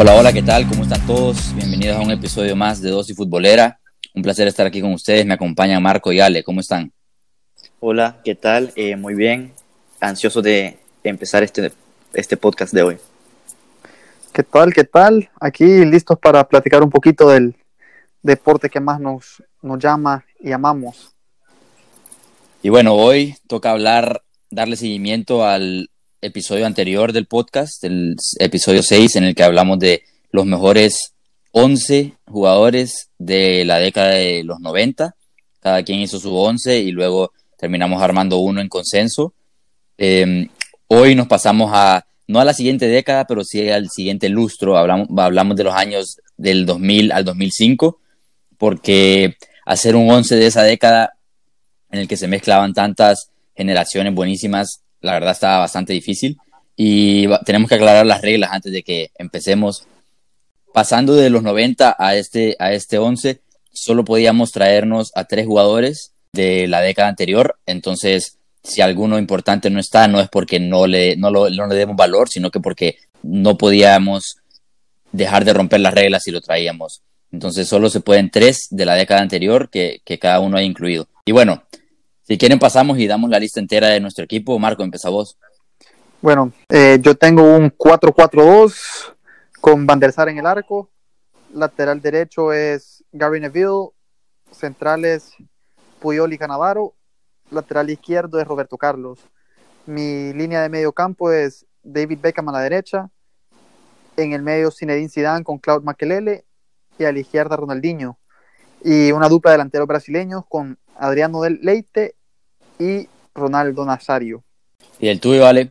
Hola, hola, ¿qué tal? ¿Cómo están todos? Bienvenidos a un episodio más de Dosis Futbolera. Un placer estar aquí con ustedes. Me acompañan Marco y Ale. ¿Cómo están? Hola, ¿qué tal? Eh, muy bien. Ansioso de empezar este, este podcast de hoy. ¿Qué tal? ¿Qué tal? Aquí listos para platicar un poquito del deporte que más nos, nos llama y amamos. Y bueno, hoy toca hablar, darle seguimiento al episodio anterior del podcast, el episodio 6, en el que hablamos de los mejores 11 jugadores de la década de los 90. Cada quien hizo su 11 y luego terminamos armando uno en consenso. Eh, hoy nos pasamos a, no a la siguiente década, pero sí al siguiente lustro. Hablamos, hablamos de los años del 2000 al 2005, porque hacer un 11 de esa década en el que se mezclaban tantas generaciones buenísimas la verdad estaba bastante difícil y tenemos que aclarar las reglas antes de que empecemos. Pasando de los 90 a este, a este 11, solo podíamos traernos a tres jugadores de la década anterior, entonces si alguno importante no está, no es porque no le, no, le demos valor, sino que porque no podíamos dejar de romper las reglas si lo traíamos. Entonces solo se pueden tres de la década anterior que, que cada uno ha incluido. Y bueno, si quieren pasamos y damos la lista entera de nuestro equipo. Marco, empieza vos. Bueno, eh, yo tengo un 4-4-2 con Van der Sar en el arco. Lateral derecho es Gary Neville. Centrales Puyol y Canavaro. Lateral izquierdo es Roberto Carlos. Mi línea de medio campo es David Beckham a la derecha. En el medio Zinedine Zidane con Claude Makelele. Y a la izquierda Ronaldinho. Y una dupla de delanteros brasileños con Adriano del Leite y Ronaldo Nazario. ¿Y el tuyo, vale?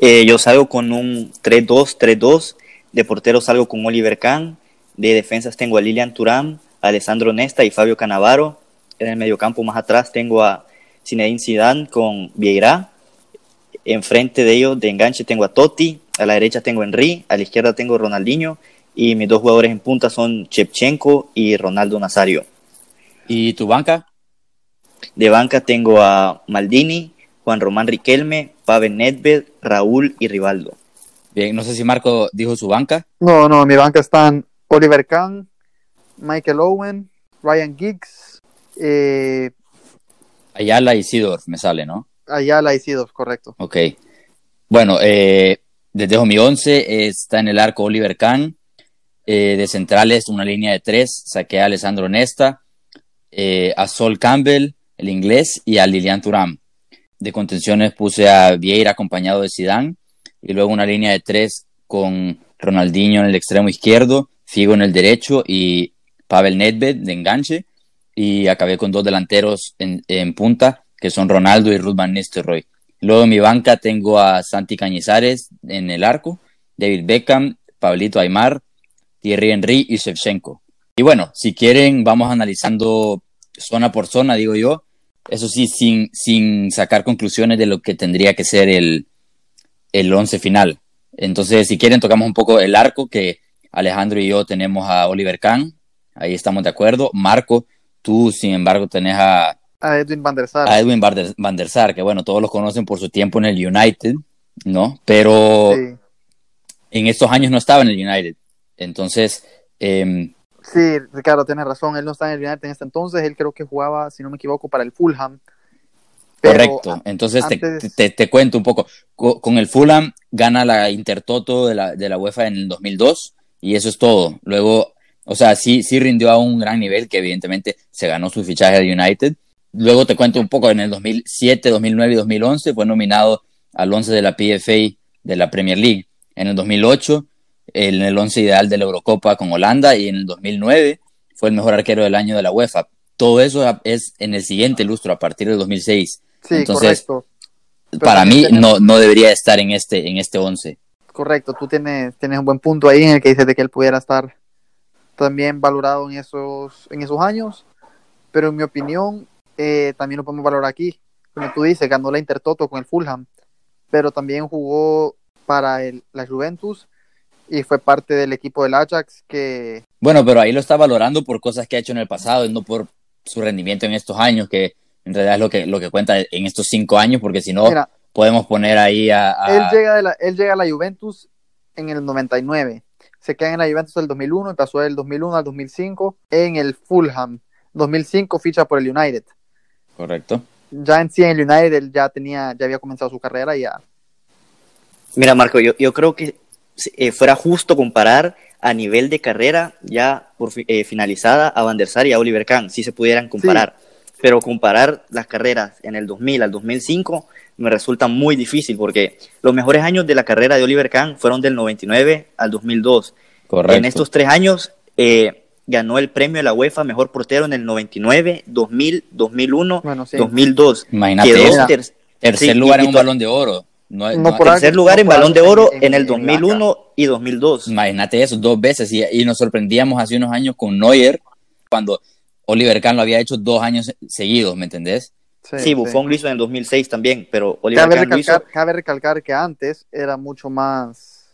Eh, yo salgo con un 3-2, 3-2. De portero salgo con Oliver Kahn. De defensas tengo a Lilian Turán, Alessandro Nesta y Fabio Canavaro. En el mediocampo más atrás tengo a Zinedine Zidane con Vieira. Enfrente de ellos, de enganche, tengo a Totti. A la derecha tengo a Henry. A la izquierda tengo a Ronaldinho. Y mis dos jugadores en punta son Chepchenko y Ronaldo Nazario. ¿Y tu banca? De banca tengo a Maldini, Juan Román Riquelme, Pavel Nedved, Raúl y Rivaldo. Bien, no sé si Marco dijo su banca. No, no, en mi banca están Oliver Kahn, Michael Owen, Ryan Giggs, eh, Ayala y Sidorf me sale, ¿no? Ayala y Sidorf, correcto. Ok. Bueno, eh, desde mi 11 está en el arco Oliver Kahn. Eh, de centrales, una línea de tres, saqué a Alessandro Nesta, eh, a Sol Campbell, el inglés, y a Lilian Thuram. De contenciones puse a Vieira acompañado de Zidane, y luego una línea de tres con Ronaldinho en el extremo izquierdo, Figo en el derecho y Pavel Nedved de enganche, y acabé con dos delanteros en, en punta, que son Ronaldo y Ruth Van Nistelrooy. Luego en mi banca tengo a Santi Cañizares en el arco, David Beckham, Pablito Aymar, Thierry Henry y Shevchenko. Y bueno, si quieren, vamos analizando zona por zona, digo yo. Eso sí, sin, sin sacar conclusiones de lo que tendría que ser el, el once final. Entonces, si quieren, tocamos un poco el arco, que Alejandro y yo tenemos a Oliver Kahn, ahí estamos de acuerdo. Marco, tú, sin embargo, tenés a, A Edwin van der Sar. a Edwin Van der, Van der Sar, que bueno, todos los conocen por su tiempo en el United, ¿no? Pero Sí. en estos años no estaba en el United. Entonces, em, Sí, Ricardo, tienes razón. Él no está en el United en este entonces. Él creo que jugaba, si no me equivoco, para el Fulham. Correcto. Entonces te, antes- te- te cuento un poco. Co- Con el Fulham gana la Intertoto de la, de la UEFA en el 2002 y eso es todo. Luego, o sea, sí, sí rindió a un gran nivel que evidentemente se ganó su fichaje al United. Luego te cuento un poco, en el 2007, 2009 y 2011 fue nominado al 11 de la PFA de la Premier League. En el 2008, en el 11 ideal de la Eurocopa con Holanda y en el 2009 fue el mejor arquero del año de la UEFA. Todo eso es en el siguiente lustro, a partir del 2006. Sí, Entonces, correcto. Pero Para mí no, no debería estar en este, en este 11. Correcto, tú tienes, tienes un buen punto ahí en el que dices de que él pudiera estar también valorado en esos, en esos años, pero en mi opinión eh, también lo podemos valorar aquí. Como tú dices, ganó la Intertoto con el Fulham, pero también jugó para el, la Juventus y fue parte del equipo del Ajax que Bueno, pero ahí lo está valorando por cosas que ha hecho en el pasado y no por su rendimiento en estos años, que en realidad es lo que, lo que cuenta en estos cinco años, porque si no, mira, podemos poner ahí a... a- él, llega de la, él llega a la Juventus en el 99 se queda en la Juventus del 2001 y pasó del 2001 al 2005 en el Fulham. 2005 ficha por el United. Correcto. Ya en sí en el United él ya tenía, ya había comenzado su carrera y ya. Mira, Marco, yo, yo creo que eh, fuera justo comparar a nivel de carrera ya por eh, finalizada a Van der Sar y a Oliver Kahn, si se pudieran comparar. Pero comparar las carreras en el 2000 al 2005 me resulta muy difícil porque los mejores años de la carrera de Oliver Kahn fueron del 99 al 2002. Correcto. En estos tres años eh, ganó el premio de la UEFA Mejor Portero en el 99, 2000, 2001, Bueno, sí. 2002. Imagínate Tercer sí, lugar en un balón de oro. No, No no- por Tercer lugar no en Balón de Oro en- en el en 2001 y 2002. Imagínate eso, dos veces. Y, y nos sorprendíamos hace unos años con Neuer, cuando Oliver Kahn lo había hecho dos años seguidos, ¿me entendés? Sí, Buffon lo hizo en el 2006 también, pero Oliver Cabe Kahn lo hizo. recalcar, cabe recalcar que antes era mucho más,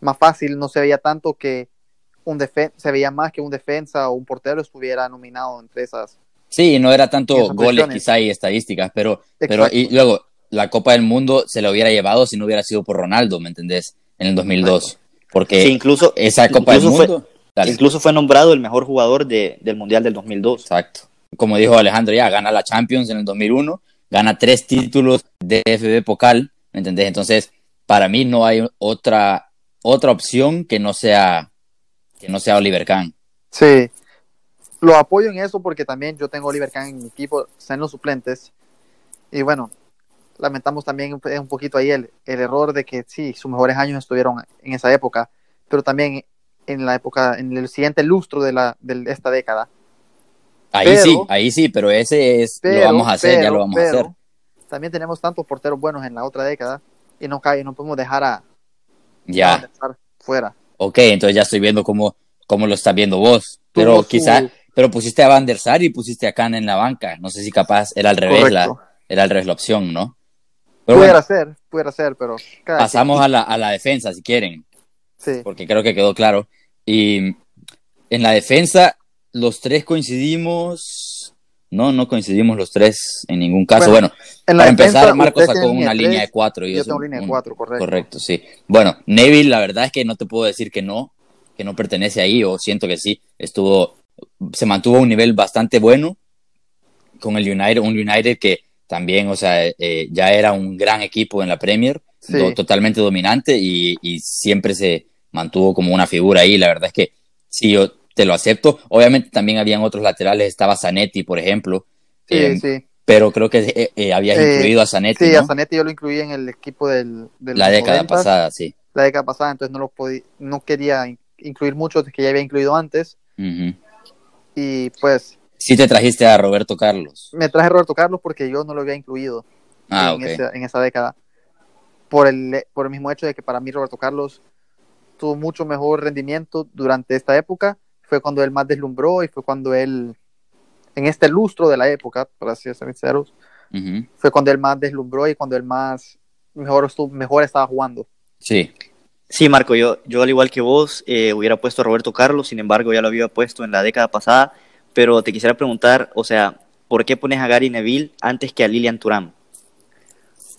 más fácil, no se veía tanto que un defen se veía más que un defensa o un portero estuviera nominado entre esas. Sí, no era tanto goles quizá y estadísticas, pero, pero y luego la Copa del Mundo se la hubiera llevado si no hubiera sido por Ronaldo, ¿me entendés? En el 2002. Porque Sí, incluso, esa Copa del fue- Mundo... Dale. incluso fue nombrado el mejor jugador de- del Mundial del 2002. Exacto. Como dijo Alejandro, ya gana la Champions en el 2001, gana tres títulos de FB Pokal, ¿me entendés? Entonces, para mí no hay otra, otra opción que no sea, que no sea Oliver Kahn. Sí, lo apoyo en eso porque también yo tengo a Oliver Kahn en mi equipo, está en los suplentes. Y bueno, lamentamos también un, poquito ahí el, el error de que sí, sus mejores años estuvieron en esa época, pero también en la época, en el siguiente lustro de, la, de esta década. Ahí Pero- sí, ahí sí, pero ese es, lo Pero, vamos a hacer, ya pero, lo vamos a hacer. También tenemos tantos porteros buenos en la otra década y no cae, no podemos dejar a, Ya, der Sar fuera. ok, entonces ya estoy viendo cómo, cómo lo estás viendo vos. Pero Tuvo su- quizá, pero pusiste a Van der Sar y pusiste a Kahn en la banca. No sé si capaz era al revés, la, era al revés la opción, ¿no? Pero Pudiera bueno, ser, pudiera ser, pero pasamos quien- a la, a la defensa si quieren. sí. porque creo que quedó claro. Y en la defensa, los tres coincidimos. No, no coincidimos los tres en ningún caso. Bueno, Bueno, En la para empezar, defensa, Marcos sacó una línea de cuatro. y Yo tengo un- línea de cuatro, correcto. Correcto, sí. Bueno, Neville, la verdad es que no te puedo decir que no, que no pertenece ahí, o siento que sí. Estuvo, se mantuvo a un nivel bastante bueno con el United, un United que también, o sea, eh, ya era un gran equipo en la Premier, Sí. do- totalmente dominante y, y siempre se mantuvo como una figura ahí. La verdad es que sí, yo te lo acepto. Obviamente también habían otros laterales, estaba Zanetti, por ejemplo, Sí, eh, sí. pero creo que eh, eh, habías Eh, incluido a Zanetti, Sí, ¿no? a Zanetti yo lo incluí en el equipo del, del la década 90s, pasada, sí. La década pasada, entonces no lo podí, no quería in- incluir muchos que ya había incluido antes. Y pues Sí te trajiste a Roberto Carlos. me traje a Roberto Carlos porque yo no lo había incluido Ah, en, ok. esa, en esa década. Por el, por el mismo hecho de que para mí Roberto Carlos tuvo mucho mejor rendimiento durante esta época. Fue cuando él más deslumbró y fue cuando él, en este lustro de la época, para ser sinceros, Ujú. fue cuando él más deslumbró y cuando él más mejor, estuvo, mejor estaba jugando. Sí. Sí, Marco, yo, yo al igual que vos eh, hubiera puesto a Roberto Carlos, sin embargo ya lo había puesto en la década pasada, pero te quisiera preguntar, o sea, ¿por qué pones a Gary Neville antes que a Lilian Thuram?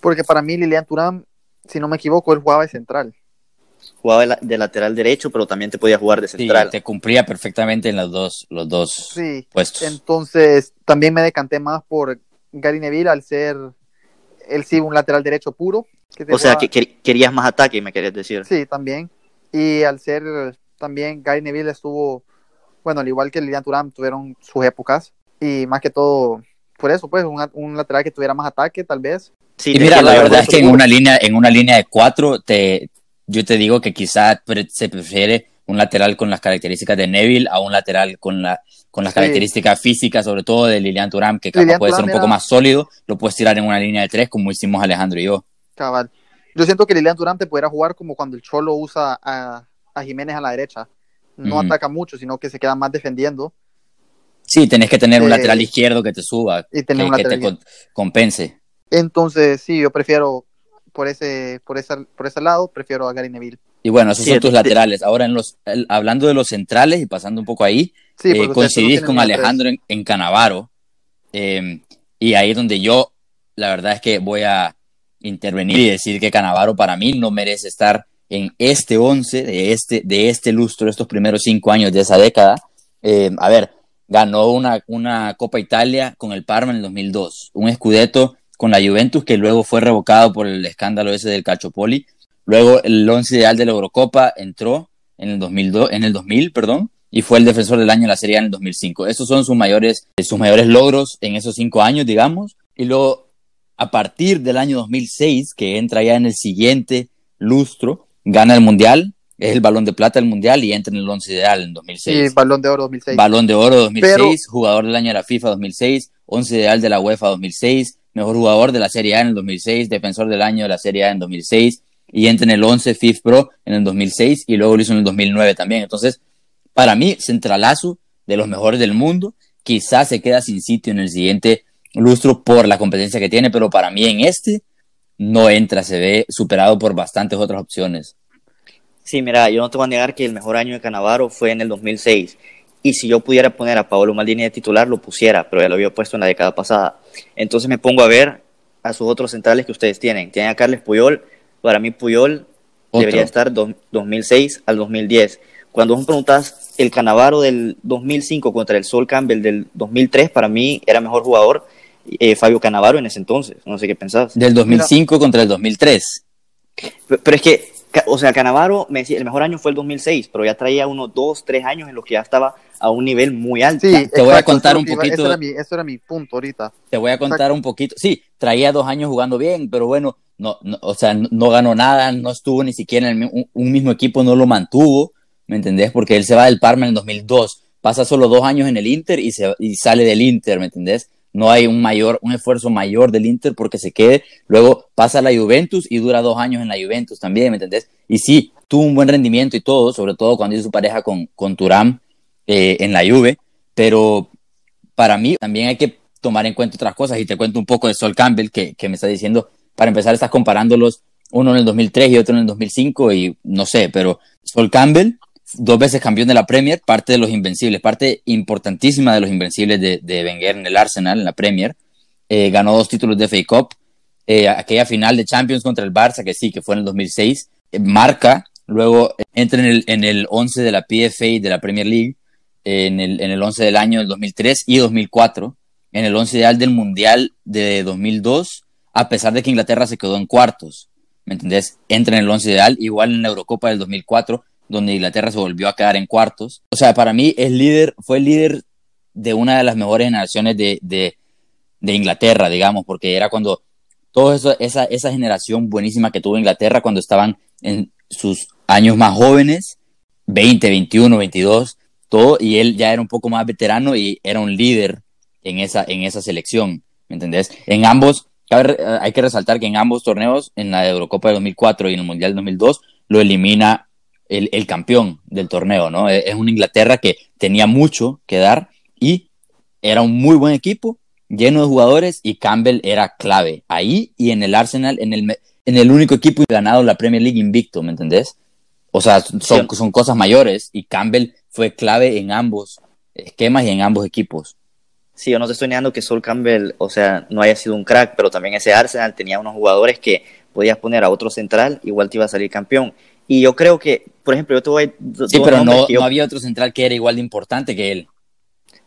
Porque para mí Lilian Turán, si no me equivoco, él jugaba de central. Jugaba de, la- de lateral derecho, pero también te podía jugar de Sí, central. te cumplía perfectamente en los dos, los dos Sí, puestos. entonces también me decanté más por Gary Neville al ser él sí un lateral derecho puro. que o sea, que, que- querías más ataque, me querías decir. Sí, también. Y al ser también Gary Neville estuvo, bueno, al igual que Lilian Thuram, tuvieron sus épocas. Y más que todo, por eso, pues, un, un lateral que tuviera más ataque, tal vez. Sí, y mira, la verdad es que en una línea, en una línea de cuatro, te, yo te digo que quizá pre- se prefiere un lateral con las características de Neville a un lateral con la con las Sí. características físicas, sobre todo de Lilian Thuram, que capaz Lilian puede ser un poco era- más sólido, lo puedes tirar en una línea de tres, como hicimos Alejandro y yo. Cabal. Yo siento que Lilian Thuram te pudiera jugar como cuando el Cholo usa a, a Jiménez a la derecha. No ataca mucho, sino que se queda más defendiendo. Sí, tenés que tener un Eh, lateral izquierdo que te suba, y tener que, un que te con- compense. Entonces, sí, yo prefiero por ese, por esa, por ese lado, prefiero a Gary Neville. Y bueno, esos Sí, son tus laterales. Ahora, en los, el- hablando de los centrales y pasando un poco ahí, Sí, eh, coincidís con. Alejandro en, en Canavaro. eh, y ahí es donde yo, la verdad es que voy a intervenir y decir que Canavaro para mí no merece estar en este 11, de este, de este lustro, estos primeros cinco años de esa década. Eh, a ver, ganó una, una Copa Italia con el Parma en el 2002, un Scudetto con la Juventus que luego fue revocado por el escándalo ese del Calciopoli. Luego el once ideal de la Eurocopa entró en el 2002, en el 2000, perdón, y fue el defensor del año en la Serie A en el 2005. Esos son sus mayores, sus mayores logros en esos cinco años, digamos. Y luego, a partir del año 2006, que entra ya en el siguiente lustro, gana el Mundial, es el balón de plata del Mundial y entra en el once ideal en 2006. Sí, balón de oro 2006. Balón de oro 2006, jugador del año de la FIFA 2006, once ideal de la UEFA 2006, mejor jugador de la Serie A en el 2006, defensor del año de la Serie A en 2006 y entra en el 11 FIFA Pro en el 2006 y luego lo hizo en el 2009 también. Entonces, para mí, centralazo de los mejores del mundo, quizás se queda sin sitio en el siguiente lustro por la competencia que tiene, pero para mí en este no entra, se ve superado por bastantes otras opciones. Sí, mira, yo no te voy a negar que el mejor año de Canavaro fue en el 2006. Y si yo pudiera poner a Paolo Maldini de titular, lo pusiera, pero ya lo había puesto en la década pasada. Entonces me pongo a ver a sus otros centrales que ustedes tienen. Tienen a Carles Puyol. Para mí, Puyol debería estar 2006 al 2010. Cuando vos me preguntas el Canavaro del 2005 contra el Sol Campbell del 2003, para mí era mejor jugador eh, Fabio Canavaro en ese entonces. No sé qué pensás. Del 2005 contra el 2003. Pero, es que, o sea, Canavaro, me decía, el mejor año fue el 2006, pero ya traía unos dos, tres años en los que ya estaba a un nivel muy alto. Sí, te voy a contar un poquito. Eso era, mi, eso era, mi, punto ahorita. Te voy a contar un poquito. Sí, traía dos años jugando bien, pero bueno, no, no o sea, no ganó nada, no estuvo ni siquiera en el, un, mismo equipo, no lo mantuvo, ¿me entendés? Porque él se va del Parma en el 2002, pasa solo dos años en el Inter y, se, y sale del Inter, ¿me entendés? No hay un mayor, un esfuerzo mayor del Inter porque se quede, luego pasa a la Juventus y dura dos años en la Juventus también, ¿me entendés? Y sí, tuvo un buen rendimiento y todo, sobre todo cuando hizo su pareja con, con Turam eh, en la Juve, pero para mí también hay que tomar en cuenta otras cosas. Y te cuento un poco de Sol Campbell que, que me está diciendo, para empezar estás comparándolos uno en el 2003 y otro en el 2005 y no sé, pero Sol Campbell dos veces campeón de la Premier, parte de los Invencibles, parte importantísima de los Invencibles de, de Wenger en el Arsenal, en la Premier. Eh, ganó dos títulos de FA Cup. Eh, aquella final de Champions contra el Barça, que sí, que fue en el 2006. Eh, marca, luego entra en el, en el 11 de la PFA de la Premier League, en, el, en el 11 del año del 2003 y 2004, en el 11 ideal del Mundial de 2002, a pesar de que Inglaterra se quedó en cuartos. ¿Me entendés? Entra en el 11 ideal, igual en la Eurocopa del 2004 donde Inglaterra se volvió a quedar en cuartos. O sea, para mí es líder, fue líder de una de las mejores generaciones de, de, Inglaterra, digamos, porque era cuando toda esa, esa generación buenísima que tuvo Inglaterra cuando estaban en sus años más jóvenes, 20, 21, 22, todo, y él ya era un poco más veterano y era un líder en esa, en esa selección, ¿me entendés? En ambos, hay que resaltar que en ambos torneos, en la Eurocopa de 2004 y en el Mundial de 2002, lo elimina el, campeón del torneo, ¿no? E, es una Inglaterra que tenía mucho que dar y era un muy buen equipo, lleno de jugadores y Campbell era clave ahí y en el Arsenal, en el, en el único equipo ganado la Premier League invicto, ¿me entendés? O sea, son, son cosas mayores y Campbell fue clave en ambos esquemas y en ambos equipos. Sí, yo no te estoy negando que Sol Campbell, o sea, no haya sido un crack, pero también ese Arsenal tenía unos jugadores que podías poner a otro central, igual te iba a salir campeón. Y yo creo que, por ejemplo, yo te voy a... Sí, pero no, no había otro central que era igual de importante que él.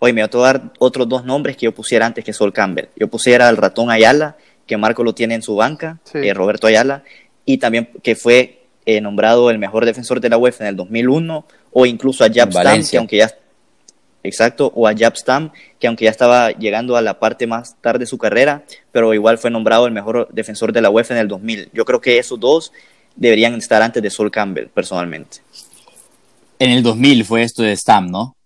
Oye, me voy a dar otros dos nombres que yo pusiera antes que Sol Campbell. Yo pusiera al ratón Ayala, que Marco lo tiene en su banca, eh, Roberto Ayala, y también que fue eh, nombrado el mejor defensor de la UEFA en el 2001, o incluso a Jab Stam, que aunque ya... Exacto, o a Jab Stam, que aunque ya estaba llegando a la parte más tarde de su carrera, pero igual fue nombrado el mejor defensor de la UEFA en el 2000. Yo creo que esos dos deberían estar antes de Sol Campbell, personalmente. En el 2000 fue esto de Stam, ¿no?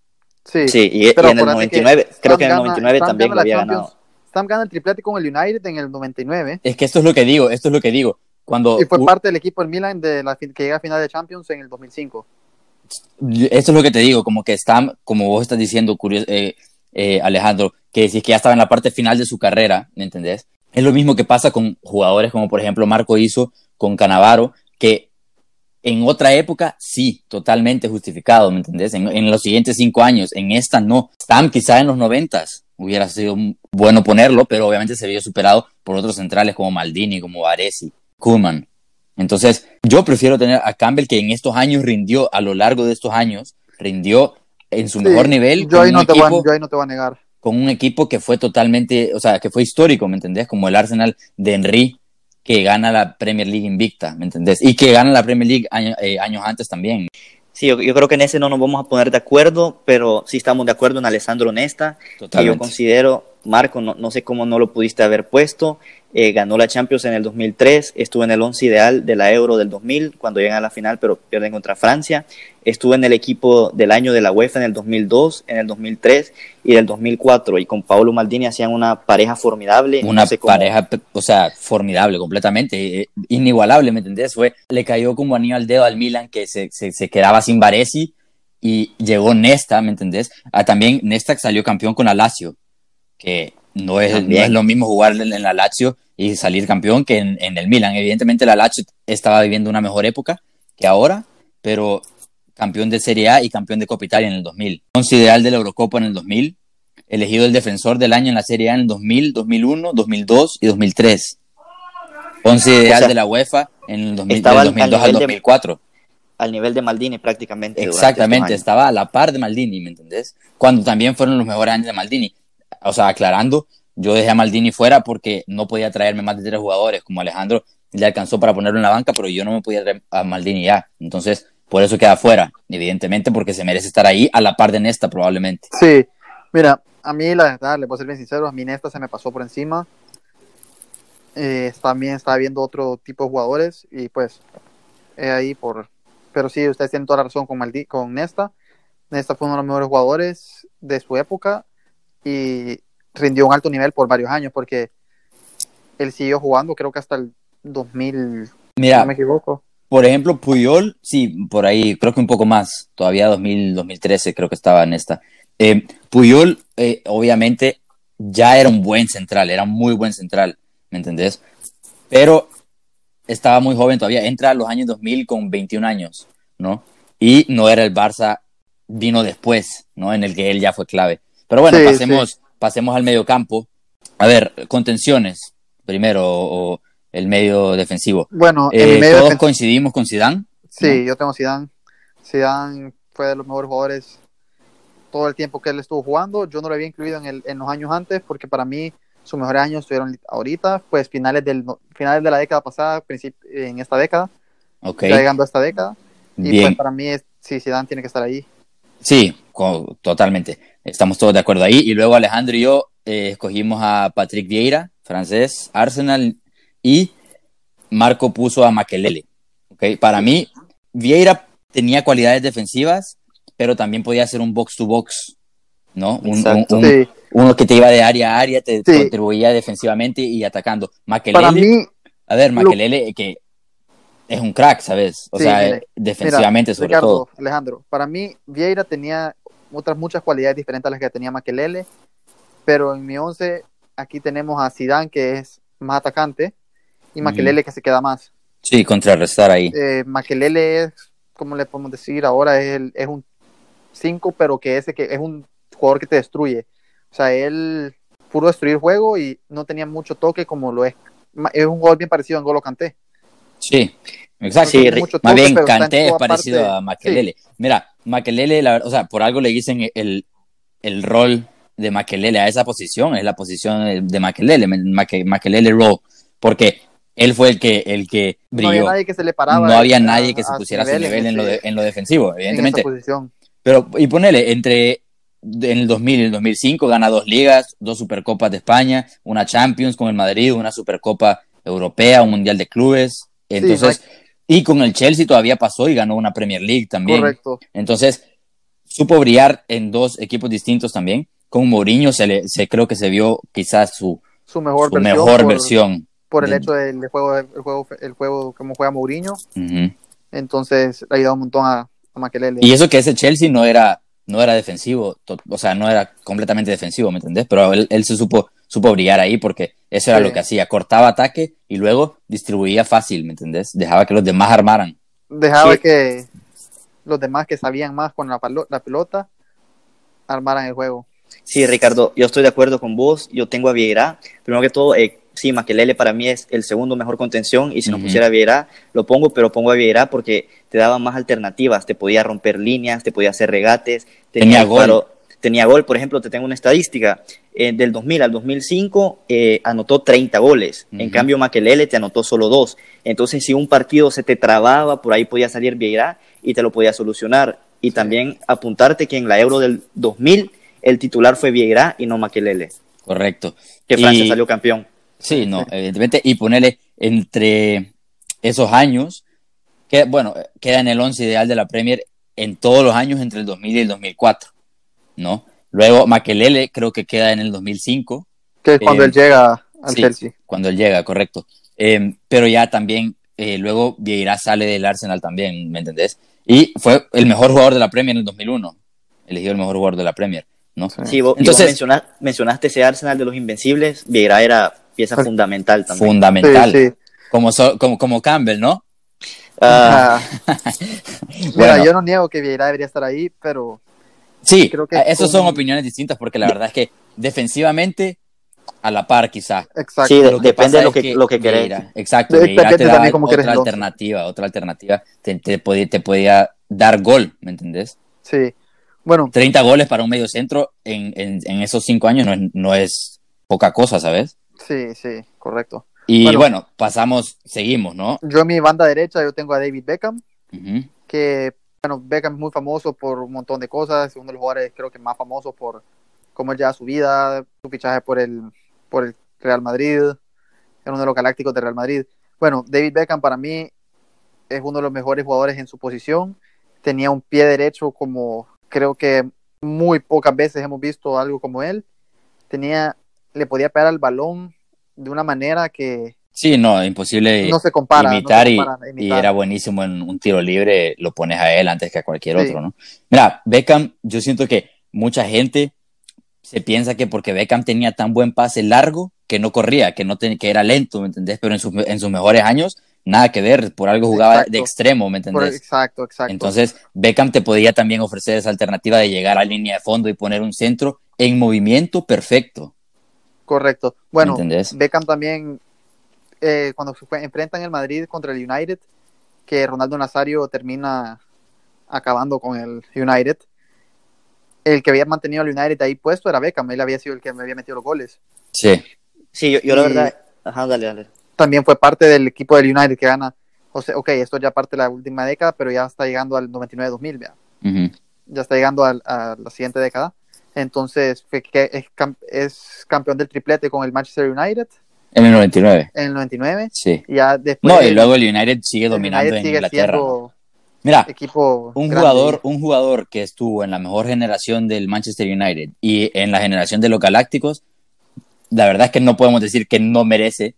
Sí, sí y, en el 99, creo que en el 99 también lo había ganado. Stam gana el triplete con el United en el 99. Es que esto es lo que digo, esto es lo que digo. Cuando, y fue parte del equipo del Milan de la, que llega a final de Champions en el 2005. Esto es lo que te digo, como que Stam, como vos estás diciendo, eh, eh, Alejandro, que es que ya estaba en la parte final de su carrera, ¿me entendés? Es lo mismo que pasa con jugadores como por ejemplo Marco hizo con Canavaro, que en otra época sí, totalmente justificado, ¿me entendés? En, los siguientes cinco años, en esta no. Stam quizá en los noventas hubiera sido bueno ponerlo, pero obviamente se vio superado por otros centrales como Maldini, como Varesi, Kuhlman. Entonces, yo prefiero tener a Campbell que en estos años rindió, a lo largo de estos años, rindió en su Sí, mejor nivel. Yo ahí, no voy yo ahí no te voy a negar. Con un equipo que fue totalmente, o sea, que fue histórico, ¿me entendés? Como el Arsenal de Henry, que gana la Premier League invicta, ¿me entendés? Y que gana la Premier League año- eh, años antes también. Sí, yo, yo creo que en ese no nos vamos a poner de acuerdo, pero sí estamos de acuerdo en Alessandro Nesta, que yo Totalmente. considero, Marco, no, no sé cómo no lo pudiste haber puesto, eh, ganó la Champions en el 2003, estuvo en el 11 ideal de la Euro del 2000, cuando llegan a la final, pero pierden contra Francia, estuvo en el equipo del año de la UEFA en el 2002, en el 2003 y del 2004, y con Paolo Maldini hacían una pareja formidable. Una no sé cómo- pareja, o sea, formidable, completamente, eh, inigualable, ¿me entendés? Fue, le cayó como anillo al dedo al Milan, que se, se, se quedaba sin Baresi, y llegó Nesta, ¿me entendés? Ah, también Nesta salió campeón con la Lazio, que no es, no es lo mismo jugar en, la Lazio y salir campeón que en, en el Milan. Evidentemente la Lazio estaba viviendo una mejor época que ahora, pero campeón de Serie A y campeón de Copa Italia en el 2000. Once ideal de la Eurocopa en el 2000, elegido el defensor del año en la Serie A en el 2000, 2001, 2002 y 2003. Once ideal sea, de la UEFA en el 2000, estaba del al- 2002 al al nivel de- 2004. Al nivel de Maldini prácticamente. Exactamente, estaba a la par de Maldini, ¿me entendés? Cuando también fueron los mejores años de Maldini. O sea, aclarando, yo dejé a Maldini fuera porque no podía traerme más de tres jugadores, como Alejandro le alcanzó para ponerlo en la banca, pero yo no me podía traer a Maldini ya. Entonces, por eso queda fuera, evidentemente, porque se merece estar ahí a la par de Nesta, probablemente. Sí, mira, a mí la verdad, le a ser bien sincero, a mí Nesta se me pasó por encima. Eh, también estaba viendo otro tipo de jugadores y pues eh, ahí por... Pero sí, ustedes tienen toda la razón con, Maldi con Nesta. Nesta fue uno de los mejores jugadores de su época y rindió un alto nivel por varios años porque él siguió jugando creo que hasta el 2000, si Mira, no me equivoco. por ejemplo, Puyol, sí, por ahí, creo que un poco más, todavía 2000, 2013 creo que estaba en esta. Eh, Puyol, eh, obviamente, ya era un buen central, era un muy buen central, ¿me entendés? Pero estaba muy joven todavía, entra a los años 2000 con 21 años, ¿no? Y no era el Barça, vino después, ¿no? En el que él ya fue clave. Pero bueno, Sí, pasemos, pasemos al medio campo. A ver, contenciones, primero, o, o el medio defensivo. Bueno, en Eh, medio todos defen- coincidimos con Zidane. Sí, yo tengo Zidane. Zidane fue de los mejores jugadores todo el tiempo que él estuvo jugando. Yo no lo había incluido en, el, en los años antes porque para mí sus mejores años estuvieron ahorita, pues finales del no- finales de la década pasada, en esta década, Ok, ya llegando a esta década. Y bien. pues para mí es, sí, Zidane tiene que estar ahí. Sí, co- totalmente. Estamos todos de acuerdo ahí. Y luego Alejandro y yo eh, escogimos a Patrick Vieira, francés, Arsenal, y Marco puso a Makelele. Okay, Para mí, Vieira tenía cualidades defensivas, pero también podía ser un box to box, ¿no? Un, un- Exacto. un- Sí, uno que te iba de área a área, te Sí. contribuía defensivamente y atacando. Makelele, para mí, a ver, lo- Makelele, que es un crack, ¿sabes? O Sí, sea, mire, defensivamente sobre Ricardo, todo. Alejandro, para mí Vieira tenía otras muchas cualidades diferentes a las que tenía Makelele, pero en mi once aquí tenemos a Zidane que es más atacante y Ujú. Makelele que se queda más. Sí, contrarrestar ahí. eh, Makelele es, como le podemos decir ahora, es, el- es un 5, pero que ese que es un jugador que te destruye. O sea, él pudo destruir juego y no tenía mucho toque como lo es. Es un jugador bien parecido a N'Golo Kanté. Sí, exacto. Sí, mucho Más bien, en Kanté es parecido parte- a Makelele. Mira, Makelele, la, o sea, por algo le dicen el, el rol de Makelele a esa posición, es la posición de, Makelele, Make- Makelele role, porque él fue el que, el que No había brilló. nadie que se le paraba. No había nadie que se pusiera a su nivel en lo, de- en lo defensivo, en evidentemente. posición. Pero, y ponele, entre en el 2000 y el 2005 gana dos ligas, dos supercopas de España, una Champions con el Madrid, una supercopa europea, un mundial de clubes. Entonces, y con el Chelsea todavía pasó y ganó una Premier League también. Correcto. Entonces, supo brillar en dos equipos distintos también. Con Mourinho se le, se creo que se vio quizás su, Su mejor su versión. mejor por, versión. por el hecho del juego, el juego, el juego como juega Mourinho. Entonces le ha ayudado un montón a, a Makelele. Y eso que ese Chelsea no era, no era defensivo, o sea, no era completamente defensivo, ¿me entendés? Pero él, él se supo, supo brillar ahí porque eso era Sí. lo que hacía, cortaba ataque y luego distribuía fácil, ¿me entendés? Dejaba que los demás armaran. Dejaba Sí. que los demás que sabían más con la, pelota armaran el juego. Sí, Ricardo, yo estoy de acuerdo con vos. Yo tengo a Vieira. Primero que todo, eh, sí, Maquelele para mí es el segundo mejor contención y si no pusiera a Vieira, lo pongo, pero pongo a Vieira porque te daba más alternativas, te podía romper líneas, te podía hacer regates, Tenía gol. tenía gol, por ejemplo, te tengo una estadística, eh, del 2000 al 2005 eh, anotó 30 goles, en cambio Maquelele te anotó solo dos, entonces si un partido se te trababa, por ahí podía salir Vieira y te lo podía solucionar, y también apuntarte que en la Euro del 2000 el titular fue Vieira y no Maquelele, Correcto. que Francia Y- salió campeón. Sí, no, evidentemente. Y ponerle entre esos años, que bueno, queda en el 11 ideal de la Premier en todos los años entre el 2000 y el 2004, ¿no? Luego Makelele creo que queda en el 2005, Que es cuando Eh, él llega al sí, Chelsea. cuando él llega, correcto. Eh, pero ya también, eh, luego Vieira sale del Arsenal también, ¿me entendés? Y fue el mejor jugador de la Premier en el 2001, elegido el mejor jugador de la Premier, ¿no? Sí. Sí, vos, Entonces- vos menciona- mencionaste ese Arsenal de los Invencibles, Vieira era pieza Pues- fundamental también. Fundamental, Sí, sí. Como, so- como, como Campbell, ¿no? Ah, Ah, mira, Bueno. yo no niego que Vieira debería estar ahí, pero Sí, Creo que esos con- son opiniones distintas porque la verdad es que defensivamente a la par quizá. exacto. Sí, de- Lo que depende de lo que, lo que querés. Exacto, De- Vieira te da querés otra alternativa, otra alternativa te, te podía, te podía dar gol, ¿me entendés? Sí. Bueno, 30 goles para un medio centro en, en, en esos cinco años no es, no es poca cosa, ¿sabes? sí, sí, correcto. Y Bueno. bueno, pasamos, seguimos, ¿no? Yo en mi banda derecha yo tengo a David Beckham, que bueno, Beckham es muy famoso por un montón de cosas, es uno de los jugadores creo que más famosos por cómo él lleva su vida, su fichaje por el, por el Real Madrid, es uno de los galácticos del Real Madrid. Bueno, David Beckham para mí es uno de los mejores jugadores en su posición, tenía un pie derecho como creo que muy pocas veces hemos visto algo como él, tenía, le podía pegar al balón de una manera que Sí, no, imposible no se compara. no se imitar, y, era buenísimo en un tiro libre, lo pones a él antes que a cualquier Sí. otro, ¿no? Mira, Beckham, yo siento que mucha gente se piensa que porque Beckham tenía tan buen pase largo que no corría, que no ten- que era lento, ¿me entendés? Pero en sus, en sus mejores años, nada que ver, por algo jugaba Exacto. de extremo, ¿me Por- entendés? exacto, exacto. Entonces, Beckham te podía también ofrecer esa alternativa de llegar a línea de fondo y poner un centro en movimiento perfecto. Correcto. Bueno. Beckham también, eh, cuando se fue- enfrentan el Madrid contra el United, que Ronaldo Nazario termina acabando con el United, el que había mantenido al United ahí puesto era Beckham, él había sido el que me había metido los goles. Sí, Sí, yo, yo la verdad. Ajá, dale, dale. También fue parte del equipo del United que gana, o sea, ok, esto ya parte de la última década, pero ya está llegando al 99-2000, vea. Ujú. ya está llegando al- a, la siguiente década. Entonces, fue que es, es campeón del triplete con el Manchester United en el 99, en el 99. sí. Y ya después. No, y luego el United sigue el dominando United en sigue Inglaterra. ¿no? siendo Mira, equipo. un grande. jugador, un jugador que estuvo en la mejor generación del Manchester United y en la generación de los Galácticos, la verdad es que no podemos decir que no merece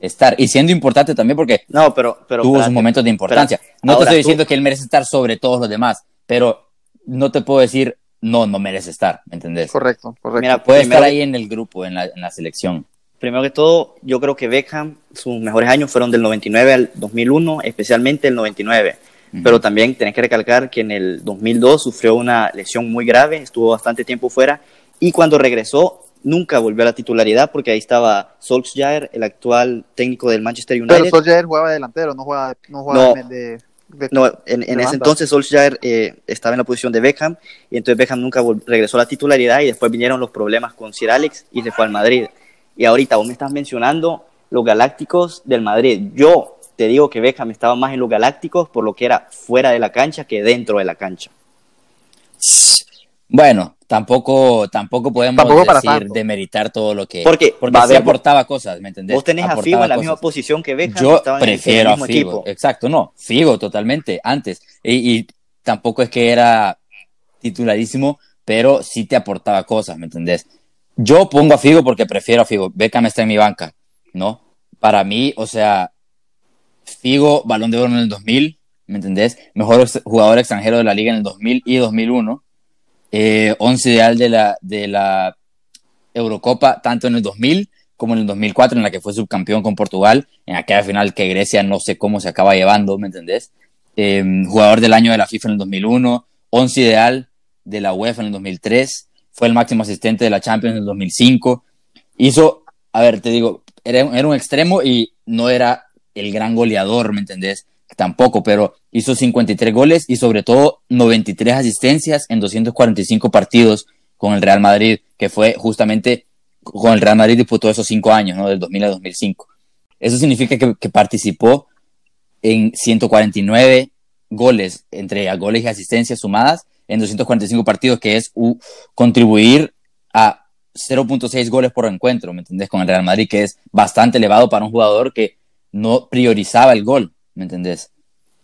estar. Y siendo importante también porque No, pero. pero tuvo sus momentos de importancia. No te estoy tú- diciendo que él merece estar sobre todos los demás, pero no te puedo decir, no, no merece estar, ¿me entendés? Correcto, correcto. Mira, Puede primero, estar ahí en el grupo, en la, en la selección. Primero que todo, yo creo que Beckham, sus mejores años fueron del 99 al 2001, especialmente el 99. Ujú. Pero también tenés que recalcar que en el 2002 sufrió una lesión muy grave, estuvo bastante tiempo fuera y cuando regresó nunca volvió a la titularidad porque ahí estaba Solskjaer, el actual técnico del Manchester Pero United. Solskjaer juega de delantero, no juega, no juega No. de. de- No, en, en de ese entonces Solskjaer eh, estaba en la posición de Beckham y entonces Beckham nunca regresó a la titularidad y después vinieron los problemas con Sir Alex y se fue al Madrid. Y ahorita vos me estás mencionando los Galácticos del Madrid. Yo te digo que Beckham estaba más en los Galácticos por lo que era fuera de la cancha que dentro de la cancha. Bueno, tampoco, tampoco podemos Tampoco para decir tanto. demeritar todo lo que... Porque, porque aportaba cosas, ¿me entendés? Vos tenés a Figo en la misma posición que Beckham. Yo estaban en el prefiero a mismo Figo. equipo. Exacto, no, Figo totalmente, antes. Y, y tampoco es que era titularísimo, pero sí te aportaba cosas, ¿me entendés? Yo pongo a Figo porque prefiero a Figo. Beckham está en mi banca, ¿no? Para mí, o sea, Figo, balón de oro en el 2000, ¿me entendés? Mejor jugador extranjero de la liga en el 2000 y 2001. Eh, once ideal de la, de la Eurocopa, tanto en el 2000 como en el 2004, en la que fue subcampeón con Portugal, en aquella final que Grecia no sé cómo se acaba llevando, ¿me entendés? Eh, jugador del año de la FIFA en el 2001, once ideal de la UEFA en el 2003, fue el máximo asistente de la Champions en el 2005. Hizo, a ver, te digo, era, un extremo y no era el gran goleador, ¿me entendés? Tampoco, pero hizo 53 goles y sobre todo 93 asistencias en 245 partidos con el Real Madrid, que fue justamente con el Real Madrid disputó esos cinco años, ¿no? Del 2000 a 2005. Eso significa que, que participó en 149 goles, entre goles y asistencias sumadas, en 245 partidos, que es uh, contribuir a 0.6 goles por encuentro, ¿me entendés? Con el Real Madrid, que es bastante elevado para un jugador que no priorizaba el gol, ¿me entendés?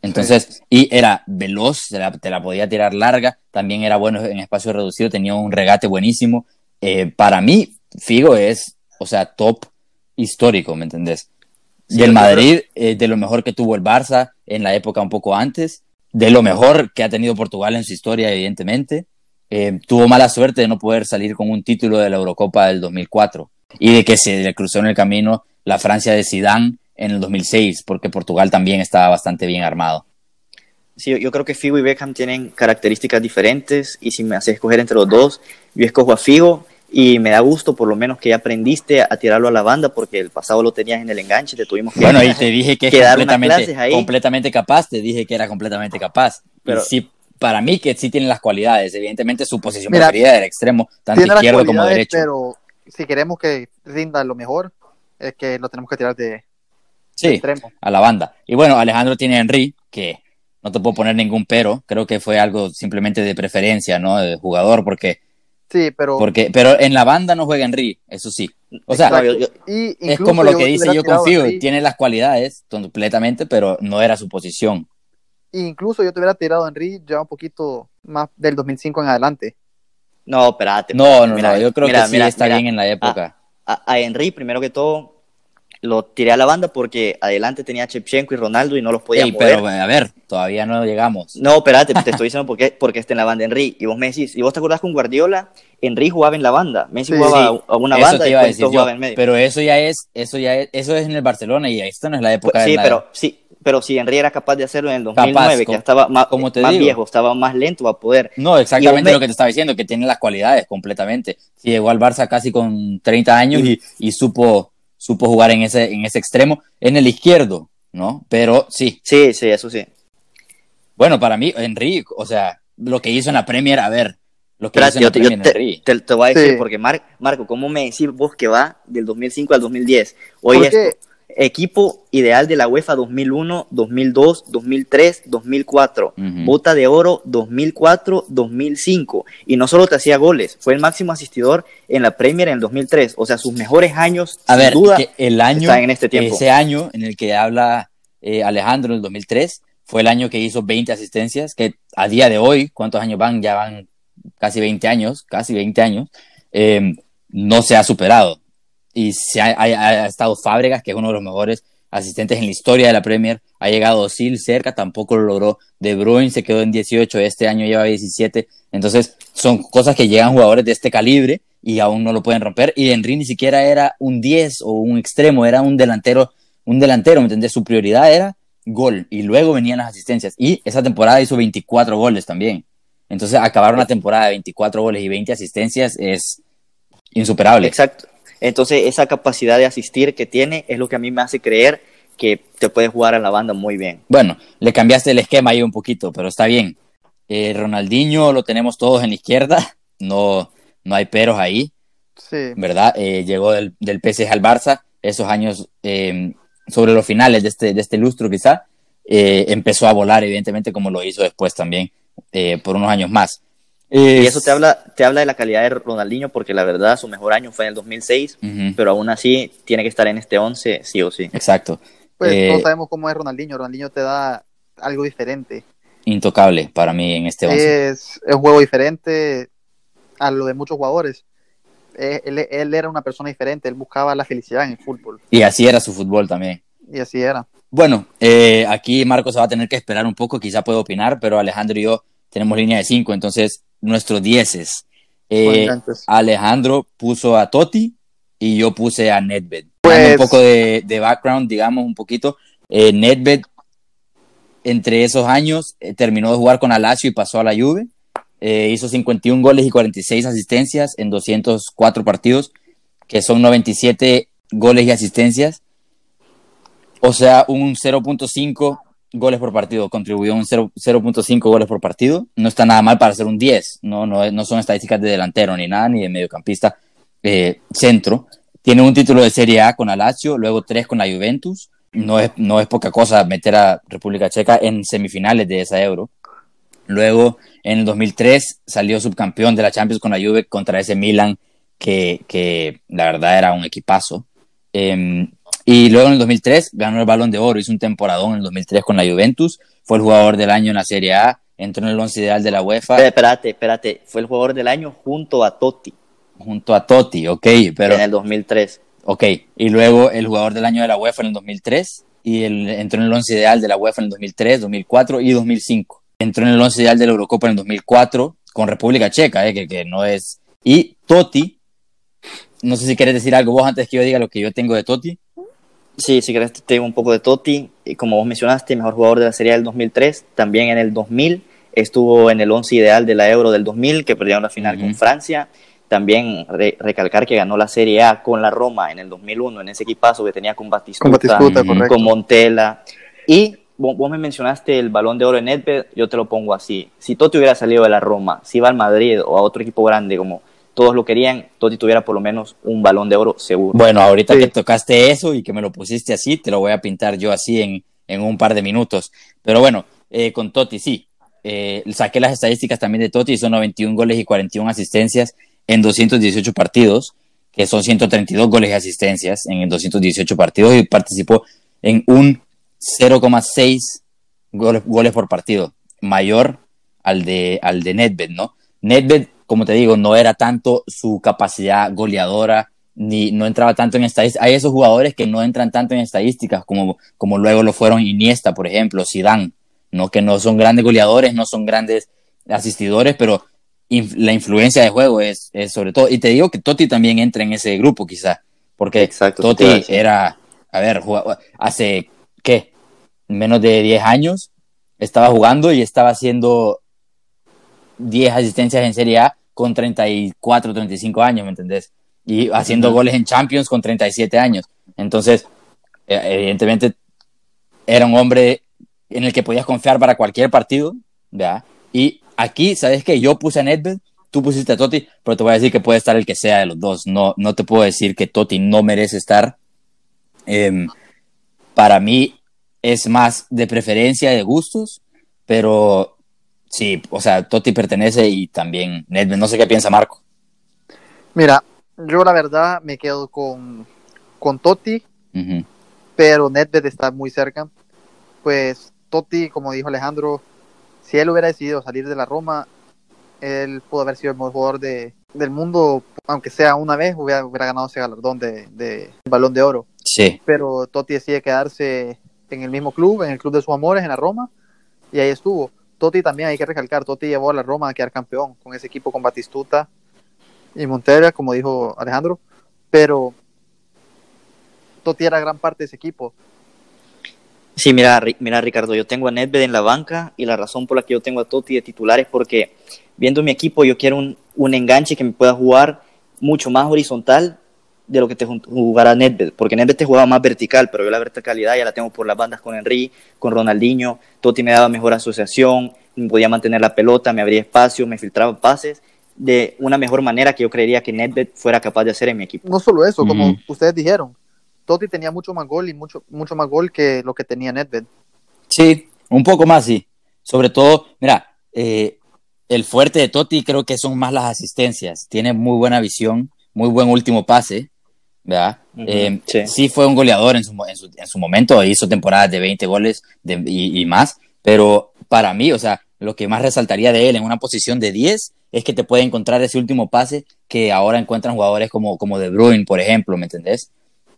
Entonces, y era veloz, te la, te la, podía tirar larga, también era bueno en espacio reducido, tenía un regate buenísimo. Eh, para mí, Figo es, o sea, top histórico, ¿me entendés? Sí, y el Madrid, eh, de lo mejor que tuvo el Barça en la época un poco antes, de lo mejor que ha tenido Portugal en su historia, evidentemente. Eh, tuvo mala suerte de no poder salir con un título de la Eurocopa del 2004 y de que se le cruzó en el camino la Francia de Zidane en el 2006, porque Portugal también estaba bastante bien armado. Sí, yo creo que Figo y Beckham tienen características diferentes y si me haces escoger entre los dos, yo escojo a Figo y me da gusto por lo menos que ya aprendiste a tirarlo a la banda porque el pasado lo tenías en el enganche, te tuvimos que Bueno, y te dije que, es completamente, completamente capaz, te dije que era completamente capaz, pero y sí para mí que sí tiene las cualidades, evidentemente su posición Mira, preferida del extremo, tanto izquierdo como derecho. Pero si queremos que rinda lo mejor, es que lo tenemos que tirar de, sí, extremo. a la banda. Y bueno, Alejandro tiene a Henry, que no te puedo poner ningún pero, creo que fue algo simplemente de preferencia, ¿no? De jugador, porque Sí, pero. Porque, pero en la banda no juega Henry, eso sí. O sea, y es como lo que dice yo confío, tiene las cualidades completamente, pero no era su posición. Incluso yo te hubiera tirado a Henry ya un poquito más del 2005 en adelante. No, espérate. No, no, mira, no, yo creo que sí está bien en la época. A Henry, primero que todo, lo tiré a la banda porque adelante tenía Chepchenko y Ronaldo y no los podía sí, mover. pero a ver, todavía no llegamos. No, espérate, te estoy diciendo por qué, porque está en la banda Henry. Y vos me decís, y vos te acordás con Guardiola, Henry jugaba en la banda, Messi sí, jugaba sí. a una eso banda te iba a decir yo, en medio. Pero eso ya es, eso ya es, eso es en el Barcelona y esto no es la época pues, sí, de la... pero sí, pero si Henry era capaz de hacerlo en el 2009, capaz, que estaba más, como te más digo. viejo, estaba más lento a poder. No, exactamente lo que te estaba diciendo, que tiene las cualidades completamente. Si llegó al Barça casi con 30 años y, y supo supo jugar en ese, en ese extremo, en el izquierdo, ¿no? Pero sí. Sí, sí, eso sí. Bueno, para mí, Henry, o sea, lo que hizo en la Premier, a ver, lo que hizo en la te, Premier, te, Henry. Te, te, voy a decir, sí. porque Mar, Marco, ¿cómo me decís vos que va del 2005 al 2010? Hoy es equipo ideal de la UEFA 2001, 2002, 2003, 2004, uh -huh. bota de oro 2004, 2005 y no solo te hacía goles, fue el máximo asistidor en la Premier en el 2003, o sea, sus mejores años a sin ver, duda que el año están en este tiempo. Ese año en el que habla eh, Alejandro, el 2003, fue el año que hizo 20 asistencias, que a día de hoy, ¿cuántos años van? Ya van casi 20 años, casi 20 años, eh, no se ha superado y se ha, estado Fábregas, que es uno de los mejores asistentes en la historia de la Premier, ha llegado Sil cerca, tampoco lo logró, De Bruyne se quedó en 18, este año lleva 17, entonces son cosas que llegan jugadores de este calibre y aún no lo pueden romper, y Henry ni siquiera era un 10 o un extremo, era un delantero, un delantero, ¿me entendés? Su prioridad era gol, y luego venían las asistencias, y esa temporada hizo 24 goles también, entonces acabar una temporada de 24 goles y 20 asistencias es insuperable. Exacto. Entonces, esa capacidad de asistir que tiene es lo que a mí me hace creer que te puede jugar a la banda muy bien. Bueno, le cambiaste el esquema ahí un poquito, pero está bien. Eh, Ronaldinho lo tenemos todos en la izquierda, no, no hay peros ahí, sí. ¿verdad? Eh, llegó del, del PSG al Barça, esos años eh, sobre los finales de este, de este lustro quizá, eh, empezó a volar evidentemente como lo hizo después también eh, por unos años más. Y eso te habla, te habla de la calidad de Ronaldinho, porque la verdad su mejor año fue en el 2006, uh -huh. pero aún así tiene que estar en este 11 sí o sí. Exacto. Pues eh, todos sabemos cómo es Ronaldinho. Ronaldinho te da algo diferente. Intocable para mí en este 11. Es, es un juego diferente a lo de muchos jugadores. Él, él, era una persona diferente, él buscaba la felicidad en el fútbol. Y así era su fútbol también. Y así era. Bueno, eh, aquí Marcos va a tener que esperar un poco, quizá puede opinar, pero Alejandro y yo tenemos línea de 5, entonces nuestros dieces. Eh, Alejandro puso a Totti y yo puse a Nedved. Pues... Un poco de, de, background, digamos, un poquito. Eh, Nedved, entre esos años, eh, terminó de jugar con Alacio y pasó a la Juve. Eh, hizo 51 goles y 46 asistencias en 204 partidos, que son 97 goles y asistencias, o sea, un 0.5 goles por partido, contribuyó un 0.5 goles por partido, no está nada mal para ser un 10, no, no, no son estadísticas de delantero ni nada, ni de mediocampista eh, centro. Tiene un título de Serie A con Alacio, luego tres con la Juventus, no es, no es poca cosa meter a República Checa en semifinales de esa Euro. Luego, en el 2003, salió subcampeón de la Champions con la Juve contra ese Milan, que, que la verdad era un equipazo. Eh, y luego en el 2003 ganó el Balón de Oro, hizo un temporadón en el 2003 con la Juventus, fue el jugador del año en la Serie A, entró en el once ideal de la UEFA. Espérate, espérate, fue el jugador del año junto a Totti. Junto a Totti, ok, pero... En el 2003. Ok, y luego el jugador del año de la UEFA en el 2003, y el, entró en el once ideal de la UEFA en el 2003, 2004 y 2005. Entró en el once ideal de la Eurocopa en el 2004 con República Checa, eh, que, que no es... Y Totti, no sé si quieres decir algo vos antes que yo diga lo que yo tengo de Totti. Sí, si querés tengo un poco de Totti. Y como vos mencionaste, mejor jugador de la Serie del 2003. También en el 2000 estuvo en el 11 ideal de la Euro del 2000, que perdieron la final con Francia. También recalcar que ganó la Serie A con la Roma en el 2001, en ese equipazo que tenía con Batistuta, con, Montella. Y vos, me mencionaste el balón de oro en Nedved, yo te lo pongo así. Si Totti hubiera salido de la Roma, si iba al Madrid o a otro equipo grande como todos lo querían, Totti tuviera por lo menos un balón de oro seguro. Bueno, ahorita que tocaste eso y que me lo pusiste así, te lo voy a pintar yo así en, en un par de minutos. Pero bueno, eh, con Totti sí. Eh, saqué las estadísticas también de Totti, son 91 goles y 41 asistencias en 218 partidos, que son 132 goles y asistencias en 218 partidos y participó en un 0,6 goles, goles por partido, mayor al de, al de Nedved, ¿no? Nedved como te digo, no era tanto su capacidad goleadora, ni no entraba tanto en estadísticas. Hay esos jugadores que no entran tanto en estadísticas, como, como luego lo fueron Iniesta, por ejemplo, Zidane, ¿no? que no son grandes goleadores, no son grandes asistidores, pero la influencia de juego es, es, sobre todo. Y te digo que Totti también entra en ese grupo, quizá, porque Exacto, Totti era, a ver, hace, ¿qué? Menos de 10 años estaba jugando y estaba haciendo 10 asistencias en Serie A con 34, 35 años, ¿me entendés? Y haciendo goles en Champions con 37 años. Entonces, e, evidentemente, era un hombre en el que podías confiar para cualquier partido, ¿verdad? Y aquí, ¿sabes qué? Yo puse a Nedved, tú pusiste a Totti, pero te voy a decir que puede estar el que sea de los dos. No, no te puedo decir que Totti no merece estar. Em, para mí es más de preferencia, de gustos, pero Sí, o sea, Totti pertenece y también Nedved. No sé qué piensa Marco. Mira, yo la verdad me quedo con, con Totti, pero Nedved está muy cerca. Pues Totti, como dijo Alejandro, si él hubiera decidido salir de la Roma, él pudo haber sido el mejor jugador de, del mundo, aunque sea una vez, hubiera, hubiera ganado ese galardón de, de, balón de oro. Sí. Pero Totti decide quedarse en el mismo club, en el club de sus amores, en la Roma, y ahí estuvo. Totti también hay que recalcar, Totti llevó a la Roma a quedar campeón con ese equipo con Batistuta y Montella, como dijo Alejandro, pero Totti era gran parte de ese equipo. Sí, mira, mira Ricardo, yo tengo a Nedved en la banca y la razón por la que yo tengo a Totti de titular es porque viendo mi equipo yo quiero un, un enganche que me pueda jugar mucho más horizontal de lo que te jugará Nedved, porque Nedved te jugaba más vertical, pero yo la verticalidad ya la tengo por las bandas con Henry, con Ronaldinho, Totti me daba mejor asociación, podía mantener la pelota, me abría espacio, me filtraba pases de una mejor manera que yo creería que Nedved fuera capaz de hacer en mi equipo. No solo eso, como ustedes dijeron, Totti tenía mucho más gol y mucho, mucho más gol que lo que tenía Nedved. Sí, un poco más, sí. Sobre todo, mira, eh, el fuerte de Totti creo que son más las asistencias. Tiene muy buena visión, muy buen último pase. ¿Verdad? Eh, sí. fue un goleador en su, en su, momento, hizo temporadas de 20 goles y, más, pero para mí, o sea, lo que más resaltaría de él en una posición de 10 es que te puede encontrar ese último pase que ahora encuentran jugadores como, como De Bruyne, por ejemplo, ¿me entendés?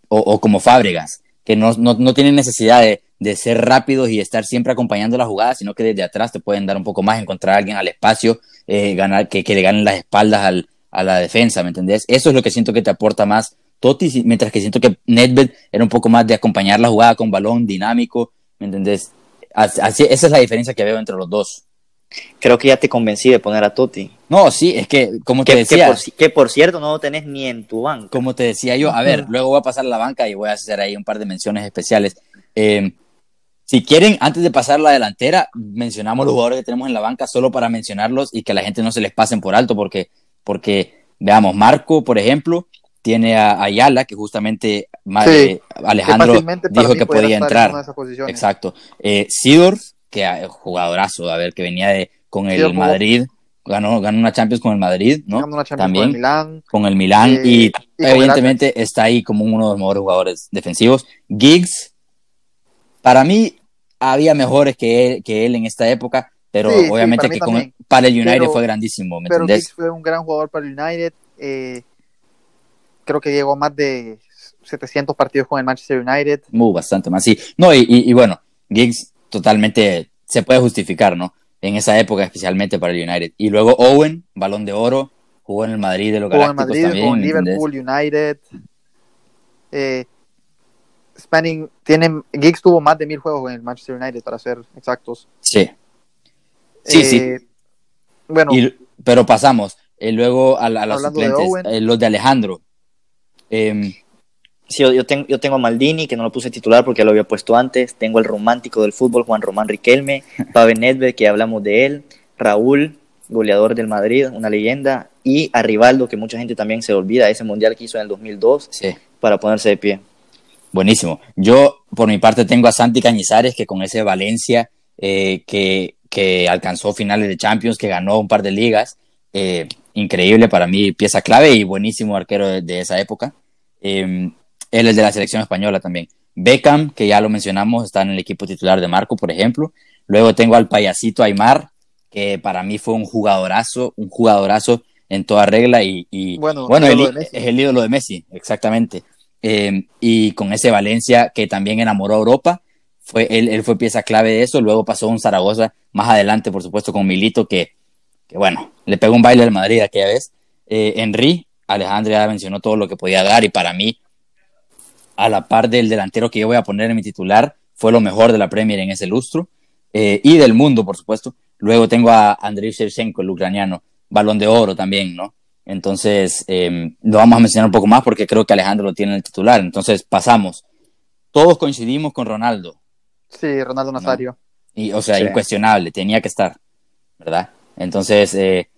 O, como Fábregas, que no, no, tienen necesidad de, de, ser rápidos y estar siempre acompañando la jugada, sino que desde atrás te pueden dar un poco más, encontrar a alguien al espacio, eh, ganar, que, que, le ganen las espaldas al, a la defensa, ¿me entendés? Eso es lo que siento que te aporta más Totti, mientras que siento que Nedved era un poco más de acompañar la jugada con balón dinámico, ¿me entendés? Así, esa es la diferencia que veo entre los dos. Creo que ya te convencí de poner a Totti. No, sí, es que, como te decía, que, por, que por cierto no lo tenés ni en tu banco. como te decía yo, a ver, luego voy a pasar a la banca y voy a hacer ahí un par de menciones especiales. Eh, si quieren, antes de pasar la delantera, mencionamos los jugadores que tenemos en la banca solo para mencionarlos y que a la gente no se les pasen por alto, porque, porque veamos, Marco, por ejemplo, tiene a Ayala, que justamente ma- Sí, eh, Alejandro dijo que podía en entrar. posiciones. Exacto. Eh, que eh, jugadorazo, a ver, que venía de, con el Madrid, ganó, ganó una Champions con el Madrid, ¿no? Ganando una Champions También con el Milán. con el Milán Eh, y, evidentemente está ahí como uno de los mejores jugadores defensivos. Giggs, para mí había mejores que él, que él en esta época, pero Sí, sí, obviamente para que con- para el United Pero- fue grandísimo, ¿me Pero entendés? Giggs fue un gran jugador para el United. eh, creo que llegó más de 700 partidos con el Manchester United. Muy bastante más, sí. No, y, y- y bueno, Giggs totalmente se puede justificar, ¿no? En esa época, especialmente para el United. Y luego Owen, balón de oro, jugó en el Madrid de los Jugó en Madrid, también. jugó en ¿me entendés? Liverpool, United. Eh, Spanning tiene, Giggs tuvo más de mil juegos en el Manchester United, para ser exactos. Sí. Sí, sí. Eh, Bueno, Y- pero pasamos. eh, luego a, a los de suplentes, Owen. eh, los de Alejandro. Em, Sí, yo, yo tengo, yo tengo a Maldini, que no lo puse titular porque lo había puesto antes. Tengo el romántico del fútbol, Juan Román Riquelme. Pavel Nedved, que hablamos de él. Raúl, goleador del Madrid, una leyenda. Y a Rivaldo, que mucha gente también se olvida, ese mundial que hizo en el 2002, sí, para ponerse de pie. buenísimo. Yo, por mi parte, tengo a Santi Cañizares, que con ese Valencia, eh, que, que alcanzó finales de Champions, que ganó un par de ligas, eh, increíble para mí, pieza clave y buenísimo arquero de, de esa época. Eh, él es de la selección española también. Beckham, que ya lo mencionamos, está en el equipo titular de Marco, por ejemplo. Luego tengo al payasito Aymar, que para mí fue un jugadorazo, un jugadorazo en toda regla y, y Bueno, bueno, el- es el ídolo de Messi, exactamente. Eh, y con ese Valencia que también enamoró a Europa, fue, él, él fue pieza clave de eso. Luego pasó un Zaragoza más adelante, por supuesto, con Milito, que, que bueno, le pegó un baile al Madrid aquella vez. Eh, Henry, Alejandro ya mencionó todo lo que podía dar y para mí, a la par del delantero que yo voy a poner en mi titular, fue lo mejor de la Premier en ese lustro eh, y del mundo, por supuesto. Luego tengo a Andriy Shevchenko, el ucraniano, balón de oro también, ¿no? Entonces, eh, lo vamos a mencionar un poco más porque creo que Alejandro lo tiene en el titular. Entonces, pasamos. Todos coincidimos con Ronaldo. sí, Ronaldo Nazario. Y, o sea, Sí. incuestionable, tenía que estar, ¿verdad? Entonces, eh,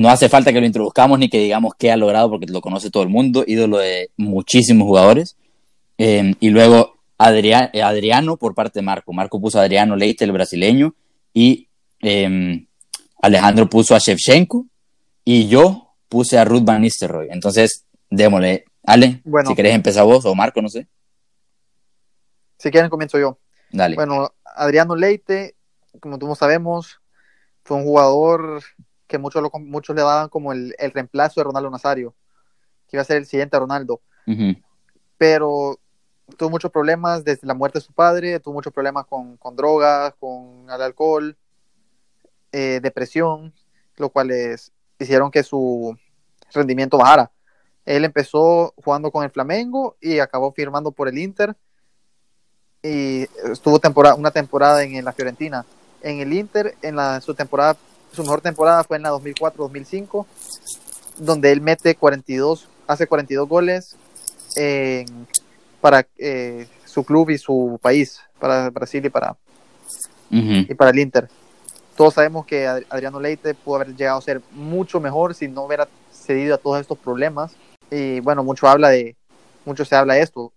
no hace falta que lo introduzcamos ni que digamos qué ha logrado porque lo conoce todo el mundo, ídolo de muchísimos jugadores. Eh, y luego Adria- eh, Adriano por parte de Marco. Marco puso a Adriano Leite, el brasileño, y eh, Alejandro puso a Shevchenko, y yo puse a Ruth Van Nistelrooy. Entonces, démosle. Ale, Bueno. si querés empezar vos o Marco, no sé. Si quieren, comienzo yo. Dale. Bueno, Adriano Leite, como todos sabemos, fue un jugador que muchos, lo, muchos le daban como el, el reemplazo de Ronaldo Nazario, que iba a ser el siguiente Ronaldo. Pero tuvo muchos problemas desde la muerte de su padre, tuvo muchos problemas con, con drogas, con el alcohol, eh, depresión, lo cual es, hicieron que su rendimiento bajara. Él empezó jugando con el Flamengo y acabó firmando por el Inter y estuvo temporada, una temporada en, la Fiorentina. En el Inter, en la, su temporada, su mejor temporada fue en la 2004-2005, donde él mete 42, hace 42 goles para eh, su club y su país, para Brasil y para, y para el Inter. Todos sabemos que Ad- Adriano Leite pudo haber llegado a ser mucho mejor si no hubiera cedido a todos estos problemas. Y bueno, mucho habla de, mucho se habla de esto,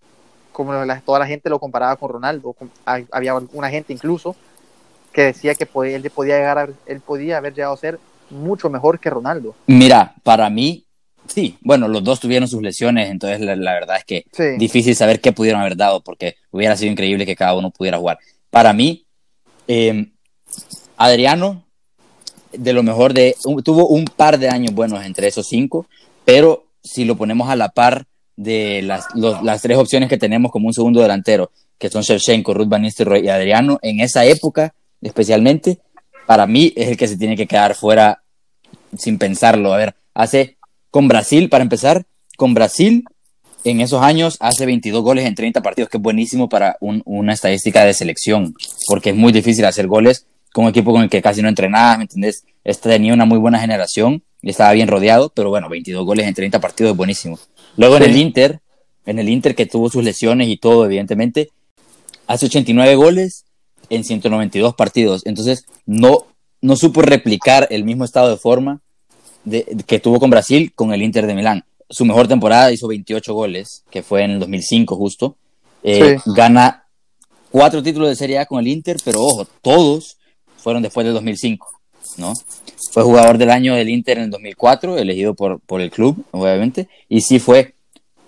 como la- toda la gente lo comparaba con Ronaldo. con- hay- había alguna gente incluso que decía que podía- él podía llegar a, él podía haber llegado a ser mucho mejor que Ronaldo. Mira, para mí, sí, bueno, los dos tuvieron sus lesiones, entonces la, la verdad es que Sí. difícil saber qué pudieron haber dado, porque hubiera sido increíble que cada uno pudiera jugar. Para mí, eh, Adriano, de lo mejor de, un- tuvo un par de años buenos entre esos cinco, pero si lo ponemos a la par de las, los- las tres opciones que tenemos como un segundo delantero, que son Shevchenko, Ruth Van Nistelrooy y Adriano, en esa época especialmente, para mí es el que se tiene que quedar fuera sin pensarlo. A ver, hace con Brasil, para empezar, con Brasil en esos años hace 22 goles en 30 partidos, que es buenísimo para un- una estadística de selección, porque es muy difícil hacer goles con un equipo con el que casi no entrenaba, ¿me entendés? Este tenía una muy buena generación y estaba bien rodeado, pero bueno, 22 goles en 30 partidos es buenísimo. Luego en el Inter, en el Inter que tuvo sus lesiones y todo, evidentemente, hace 89 goles en 192 partidos. Entonces, no, no supo replicar el mismo estado de forma de, que tuvo con Brasil con el Inter de Milán. Su mejor temporada hizo 28 goles, que fue en el 2005 justo. Eh, Sí. Gana cuatro títulos de Serie A con el Inter, pero ojo, todos fueron después del 2005, ¿no? Fue jugador del año del Inter en el 2004, elegido por, por el club, obviamente, y sí fue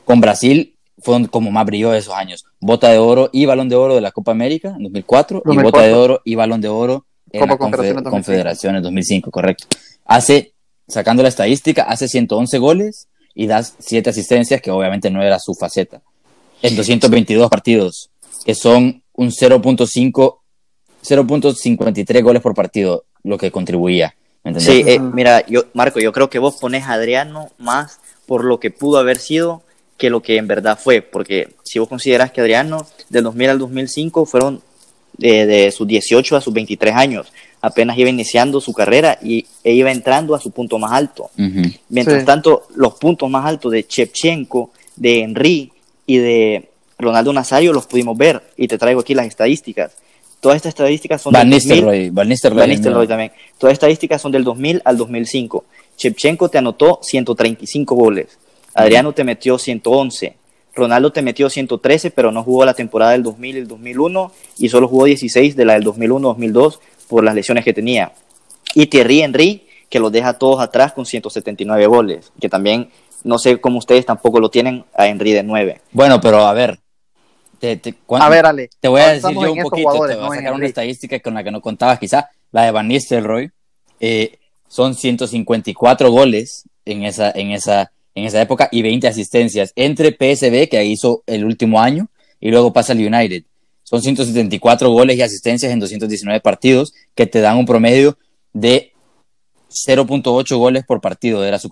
con Brasil, fue como más brilló de esos años. Bota de oro y balón de oro de la Copa América en 2004, y 2004. bota de oro y balón de oro en Copa la Confederaciones Confe- 2005. Confederación en 2005, correcto. Hace, sacando la estadística, hace 111 goles y da 7 asistencias, que obviamente no era su faceta. En 222 partidos, que son un 0.5, 0.53 goles por partido, lo que contribuía. Sí, eh, mira, yo, Marco, yo creo que vos pones a Adriano más por lo que pudo haber sido que lo que en verdad fue, porque si vos consideras que Adriano del 2000 al 2005 fueron de, de sus 18 a sus 23 años, apenas iba iniciando su carrera y, e iba entrando a su punto más alto. Mientras Sí. tanto, los puntos más altos de Chepchenko, de Henry y de Ronaldo Nazario los pudimos ver. Y te traigo aquí las estadísticas. Todas estas estadísticas son Van del 2000 Nistelrooy, Van Nistelrooy, Van Nistelrooy también. Todas las estadísticas son del 2000 al 2005. Chepchenko te anotó 135 goles. Adriano te metió 111. Ronaldo te metió 113, pero no jugó la temporada del 2000 y el 2001 y solo jugó 16 de la del 2001-2002 por las lesiones que tenía. Y Thierry Henry, que los deja todos atrás con 179 goles, que también no sé cómo ustedes tampoco lo tienen a Henry de 9. Bueno, pero a ver. Te, te- cuan- A ver, Ale. te voy a decir yo un poquito, te voy a sacar una estadística con la que no contabas, quizá, la de Van Nistelrooy. eh, son 154 goles en esa, en, esa, en esa época y 20 asistencias entre PSV, que hizo el último año, y luego pasa al United. Son 174 goles y asistencias en 219 partidos, que te dan un promedio de 0.8 goles por partido, era su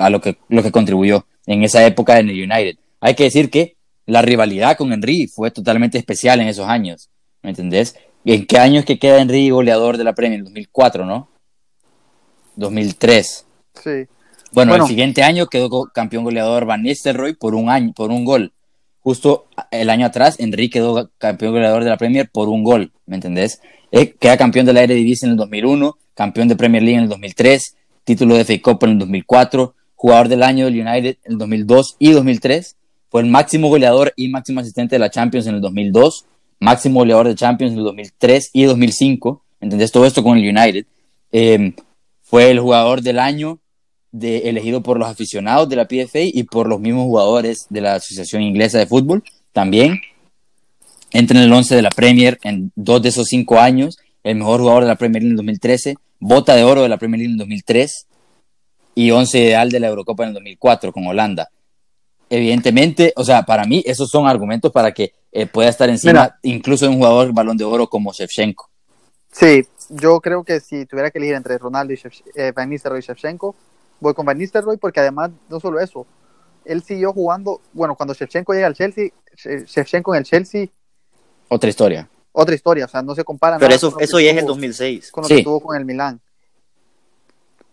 a lo que, lo que contribuyó en esa época en el United. Hay que decir que la rivalidad con Henry fue totalmente especial en esos años, ¿me entendés? ¿En qué año es que queda Henry goleador de la Premier? En 2004, ¿no? 2003. Sí. Bueno, Bueno. el siguiente año quedó campeón goleador Van Nistelrooy por un año, por un gol. Justo el año atrás, Henry quedó campeón goleador de la Premier por un gol, ¿me entendés? Eh, queda campeón de la Eredivisie en el 2001, campeón de Premier League en el 2003, título de FA Cup en el 2004, jugador del año del United en el 2002 y 2003, fue el máximo goleador y máximo asistente de la Champions en el 2002, máximo goleador de Champions en el 2003 y 2005, ¿entendés? Todo esto con el United. Eh, fue el jugador del año de, elegido por los aficionados de la PFA y por los mismos jugadores de la Asociación Inglesa de Fútbol. También entra en el 11 de la Premier en dos de esos cinco años, el mejor jugador de la Premier League en el 2013, bota de oro de la Premier League en el 2003 y 11 ideal de la Eurocopa en el 2004 con Holanda. Evidentemente, o sea, para mí esos son argumentos para que eh, pueda estar encima Mira. incluso de un jugador balón de oro como Shevchenko. Sí, yo creo que si tuviera que elegir entre Ronaldo y eh, Van Nistelrooy y Shevchenko, voy con Van Nistelrooy porque además no solo eso, él siguió jugando, bueno, cuando Shevchenko llega al Chelsea, She- Shevchenko en el Chelsea, Otra historia. otra historia, o sea, no se compara Pero nada eso, con eso ya es el tuvo- 2006. con lo Sí. que tuvo con el Milán.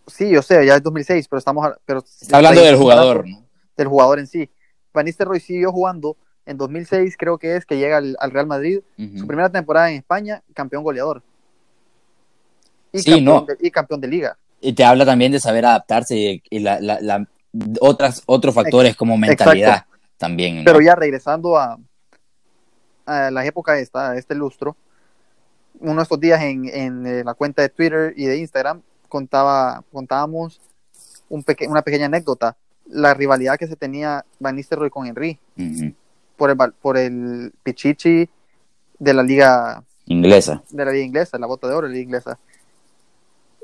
Sí, yo sé, ya es 2006, pero estamos pero Está hablando del jugador, ¿no? del jugador en sí. Van Nistelrooy siguió jugando en 2006, creo que es que llega al, al Real Madrid, su primera temporada en España, campeón goleador. Y, Sí, campeón, no. de, y campeón de liga. Y te habla también de saber adaptarse y, y la, la- la- otras, otros factores como mentalidad también. ¿no? Pero ya regresando a, a la época esta, a este lustro, uno de estos días en, en, eh, la cuenta de Twitter y de Instagram contaba, contábamos un peque- una pequeña anécdota, la rivalidad que se tenía Van Nistelrooy con Henry por el, por el Pichichi de la liga Inglesa. de la liga inglesa, la bota de oro de la liga inglesa.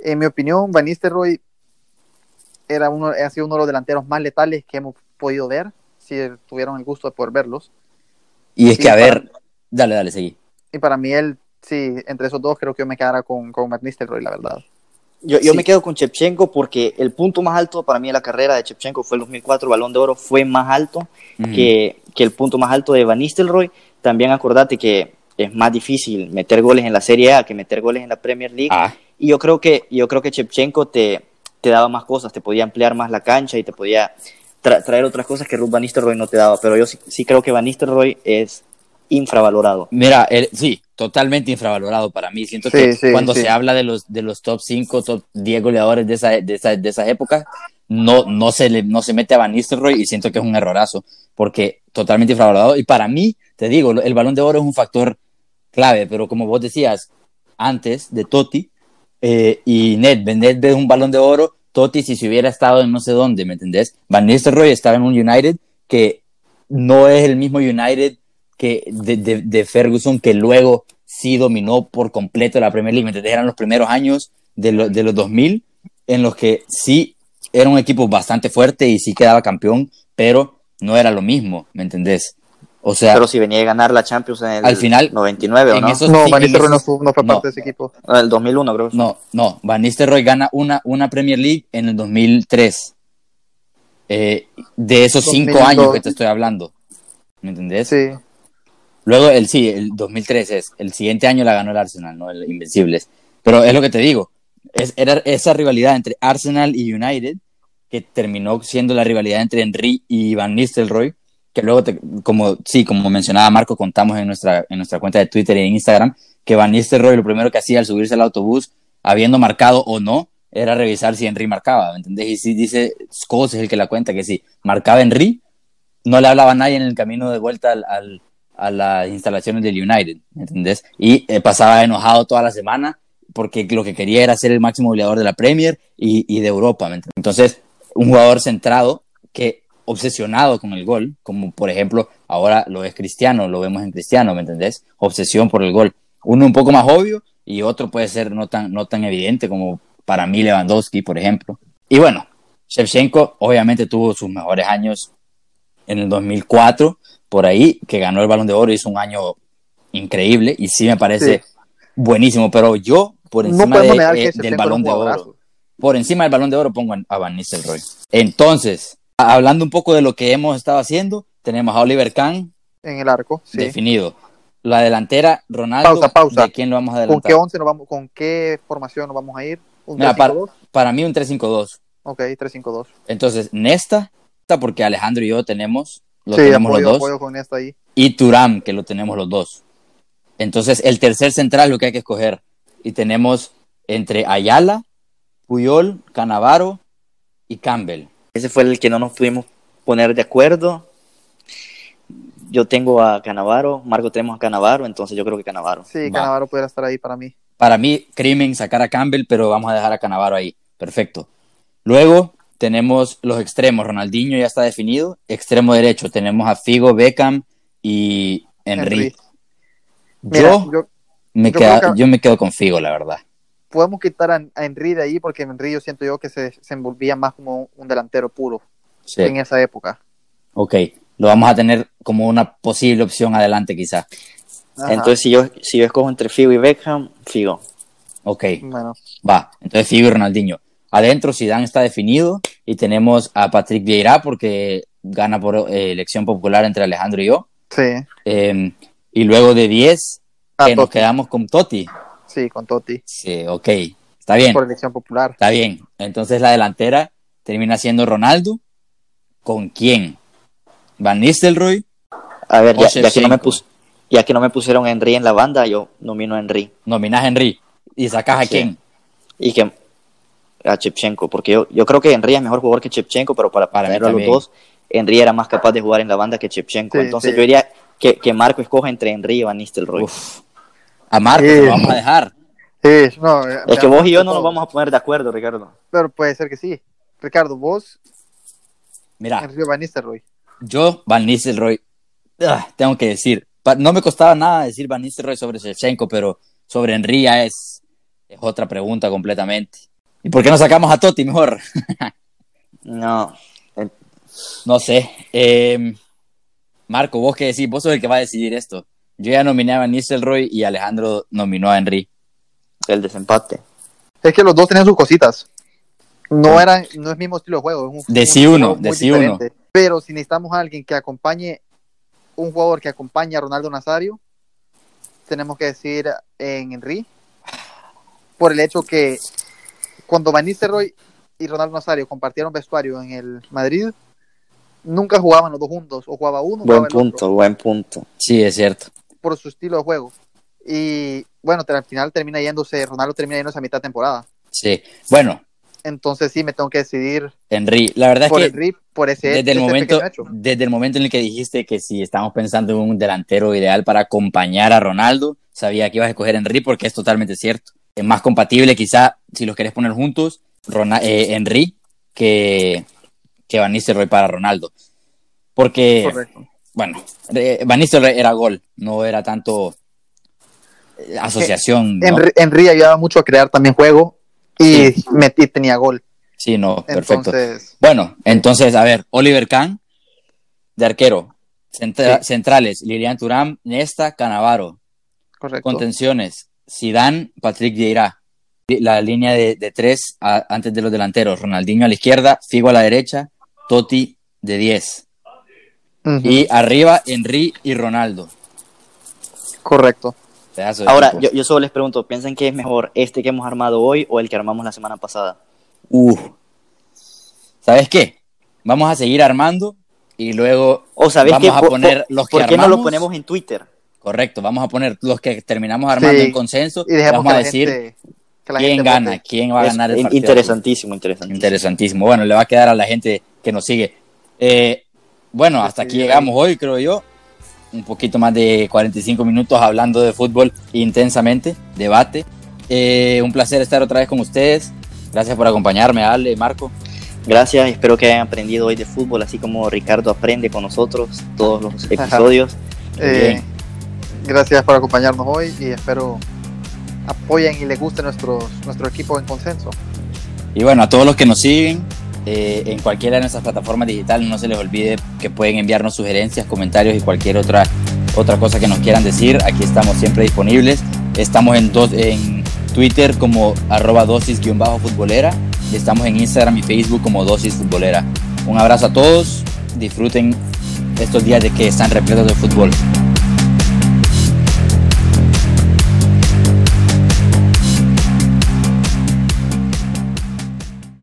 En mi opinión, Van Nistelrooy era uno, ha sido uno de los delanteros más letales que hemos podido ver, si tuvieron el gusto de poder verlos. Y es que, a para- ver, dale, dale, seguí. Y para mí él, sí, entre esos dos creo que yo me quedara con, con Van Nistelrooy, la verdad. Yo, yo Sí. me quedo con Chepchenko porque el punto más alto para mí de la carrera de Chepchenko fue el 2004, Balón de Oro fue más alto que, que el punto más alto de Van Nistelrooy. También acordate que es más difícil meter goles en la Serie A que meter goles en la Premier League. Ah, Y yo creo que, yo creo que Shevchenko te, te daba más cosas, te podía ampliar más la cancha y te podía tra- traer otras cosas que Ruth Van Nistelrooy no te daba. Pero yo sí, sí creo que Van Nistelrooy es infravalorado. mira, el- sí, totalmente infravalorado para mí. Siento Sí, que sí, cuando sí. se habla de los, de los top 5, top 10 goleadores de esa, de esa, de esas épocas, no, no, se le, no se mete a Van Nistelrooy y siento que es un errorazo, porque totalmente infravalorado. Y para mí, te digo, el balón de oro es un factor clave, pero como vos decías antes de Totti eh, y Nedved, Nedved es un balón de oro, Totti si se hubiera estado en no sé dónde, ¿me entendés? Van Nistelrooy estaba en un United que no es el mismo United que de, de- de Ferguson que luego sí dominó por completo la Premier League, ¿me entendés? Eran los primeros años de, lo- de los 2000 en los que sí era un equipo bastante fuerte y sí quedaba campeón, pero no era lo mismo, ¿me entendés? O sea, Pero si venía a ganar la Champions en el Al final, 99 o en no, esos- No, Van Nistelrooy no, esos- fu- no fue no. parte de ese equipo. en el 2001 creo. No, no. Van Nistelrooy gana una, una Premier League en el 2003. Eh, de esos cinco 2002. años que te estoy hablando. ¿Me entendés? Sí, Luego, el sí, el 2003 es. El siguiente año la ganó el Arsenal, ¿no? El Invencibles. Pero es lo que te digo. Es, era esa rivalidad entre Arsenal y United que terminó siendo la rivalidad entre Henry y Van Nistelrooy. Que luego, te- como sí, como mencionaba Marco, contamos en nuestra, en nuestra cuenta de Twitter y en Instagram que Van Nistelrooy lo primero que hacía al subirse al autobús, habiendo marcado o no, era revisar si Henry marcaba, ¿me entendés? Y si dice Scholes es el que la cuenta que si marcaba Henry, no le hablaba a nadie en el camino de vuelta al, al- a las instalaciones del United, ¿me entendés? Y eh, pasaba enojado toda la semana porque lo que quería era ser el máximo goleador de la Premier y, y de Europa, ¿me entendés? Entonces, un jugador centrado que obsesionado con el gol, como por ejemplo ahora lo es Cristiano, lo vemos en Cristiano, ¿me entendés? Obsesión por el gol. Uno un poco más obvio y otro puede ser no tan, no tan evidente como para mí Lewandowski, por ejemplo. Y bueno, Shevchenko obviamente tuvo sus mejores años en el 2004, por ahí, que ganó el Balón de Oro, hizo un año increíble y sí me parece Sí. buenísimo, pero yo por encima de, eh, del Balón de Oro, por encima del Balón de Oro pongo a Van Nistelrooy. Entonces, hablando un poco de lo que hemos estado haciendo, tenemos a Oliver Kahn En el arco, sí. definido. La delantera, Ronaldo, Pausa, pausa. ¿de quién lo vamos a ¿Con qué 11 nos vamos, con qué formación nos vamos a ir? ¿Un Mira, para, 3-5-2? para mí un 3-5-2. Ok, 3-5-2. Entonces, Nesta, porque Alejandro y yo tenemos, lo Sí, tenemos apoyo, los dos. con ahí. y Turam, que lo tenemos los dos. Entonces, el tercer central lo que hay que escoger. Y tenemos entre Ayala, Puyol, Canavaro y Campbell. Ese fue el que no nos pudimos poner de acuerdo. Yo tengo a Canavaro, Marco tenemos a Canavaro, entonces yo creo que Canavaro. Sí, Va. Canavaro pudiera estar ahí para mí. Para mí, crimen sacar a Campbell, pero vamos a dejar a Canavaro ahí. Perfecto. Luego tenemos los extremos. Ronaldinho ya está definido. Extremo derecho tenemos a Figo, Beckham y Henry. Henry. Mira, Yo, me yo queda- creo que- yo me quedo con Figo, la verdad. Podemos quitar a, a Henry de ahí porque Henry yo siento yo que se, se envolvía más como un delantero puro Sí. en esa época. Ok, lo vamos a tener como una posible opción adelante quizá. Ajá. Entonces si yo, si yo escojo entre Figo y Beckham, Figo. Ok, bueno, va. Entonces Figo y Ronaldinho. Adentro Zidane está definido y tenemos a Patrick Vieira porque gana por eh, elección popular entre Alejandro y yo. sí. Eh, y luego de 10 Ah, que nos quedamos con Totti. Sí, con Totti. Sí, ok, está bien, Por elección popular. está bien. Entonces la delantera termina siendo Ronaldo. ¿Con quién? Van Nistelrooy, A ver, ya, ya que no me pus- ya que no me pusieron a Henry en la banda, yo nomino a Henry. nominas a Henry. ¿Y sacas a Sí. quién? Y que a Chepchenko, porque yo, yo creo que Henry es mejor jugador que Chepchenko, pero para, Para tenerlo a los dos, Henry era más capaz de jugar en la banda que Chepchenko. Sí, Entonces sí. yo diría que, que Marco escoja entre Henry y Van Nistelrooy. Uf. A Sí. lo vamos a dejar. Sí, no, eh, Es que vos y yo no nos vamos a poner de acuerdo, Ricardo. Pero puede ser que sí. Ricardo, vos, Mira, Van Nistelrooy. yo, Van Nistelrooy, ah, tengo que decir, no me costaba nada decir Van Nistelrooy sobre Shevchenko, pero sobre Henry ya es, es otra pregunta completamente. ¿Y por qué no sacamos a Totti mejor? No, No sé. Eh, Marco, vos qué decís, vos sos el que va a decidir esto. Yo ya nominé a Van Nistelrooy y Alejandro nominó a Henry. el desempate. Es que los dos tenían sus cositas. No eran, no es el mismo estilo de juego. Es un, De un sí uno, uno. Pero si necesitamos a alguien que acompañe, un jugador que acompañe a Ronaldo Nazario, tenemos que decir en Henry, por el hecho que cuando Van Nistelrooy y Ronaldo Nazario compartieron vestuario en el Madrid, nunca jugaban los dos juntos, o jugaba uno, Buen jugaba el punto, otro, buen punto. Sí, es cierto. Por su estilo de juego. Y bueno, al final termina yéndose, Ronaldo termina yéndose a mitad de temporada. Sí. Bueno, Entonces sí me tengo que decidir Henry, la verdad por es que RIP, por ese, desde el momento, desde el momento en el que dijiste que si estamos pensando en un delantero ideal para acompañar a Ronaldo, sabía que ibas a escoger a Henry porque es totalmente cierto. Es más compatible, quizá, si los querés poner juntos, Rona- eh, Henry que, que Van Nistelrooy para Ronaldo. Porque, Correcto. Bueno, eh, Van Nistelrooy era gol, no era tanto eh, asociación. ¿no? Henry, Henry ayudaba mucho a crear también juego y, Sí. metí, tenía gol. Sí, no, perfecto. Entonces, Bueno, entonces, a ver, Oliver Kahn, de arquero. Centra- Sí. Centrales, Lilian Turam, Nesta, Canavaro. correcto. Contenciones, Zidane, Patrick Vieira. La línea de, de tres a- antes de los delanteros. Ronaldinho a la izquierda, Figo a la derecha, Totti de 10. Y arriba, Henry y Ronaldo. Correcto. Ahora, yo, yo solo les pregunto, ¿piensan que es mejor este que hemos armado hoy o el que armamos la semana pasada? Uh. ¿Sabes qué? Vamos a seguir armando y luego O sabes vamos a poner por- los que ¿Por qué no lo armamos? ponemos en Twitter? Correcto, vamos a poner los que terminamos armando Sí, en consenso. Y vamos a decir gente, quién gana, quién va a ganar el partido. interesantísimo, interesantísimo. Interesantísimo. Bueno, le va a quedar a la gente que nos sigue. Eh, bueno, hasta aquí llegamos hoy, creo yo. Un poquito más de 45 minutos hablando de fútbol intensamente, debate. Eh, un placer estar otra vez con ustedes. Gracias por acompañarme, Ale, Marco. Gracias, espero que hayan aprendido hoy de fútbol, así como Ricardo aprende con nosotros todos los episodios. Eh, gracias por acompañarnos hoy y espero apoyen y les guste nuestros, nuestro equipo en consenso. Y bueno, a todos los que nos siguen eh, en cualquiera de nuestras plataformas digitales, no se les olvide que pueden enviarnos sugerencias, comentarios y cualquier otra, otra cosa que nos quieran decir. Aquí estamos siempre disponibles. Estamos en, dos, en Twitter como arroba dosis-futbolera y estamos en Instagram y Facebook como dosis futbolera. Un abrazo a todos, disfruten estos días de que están repletos de fútbol.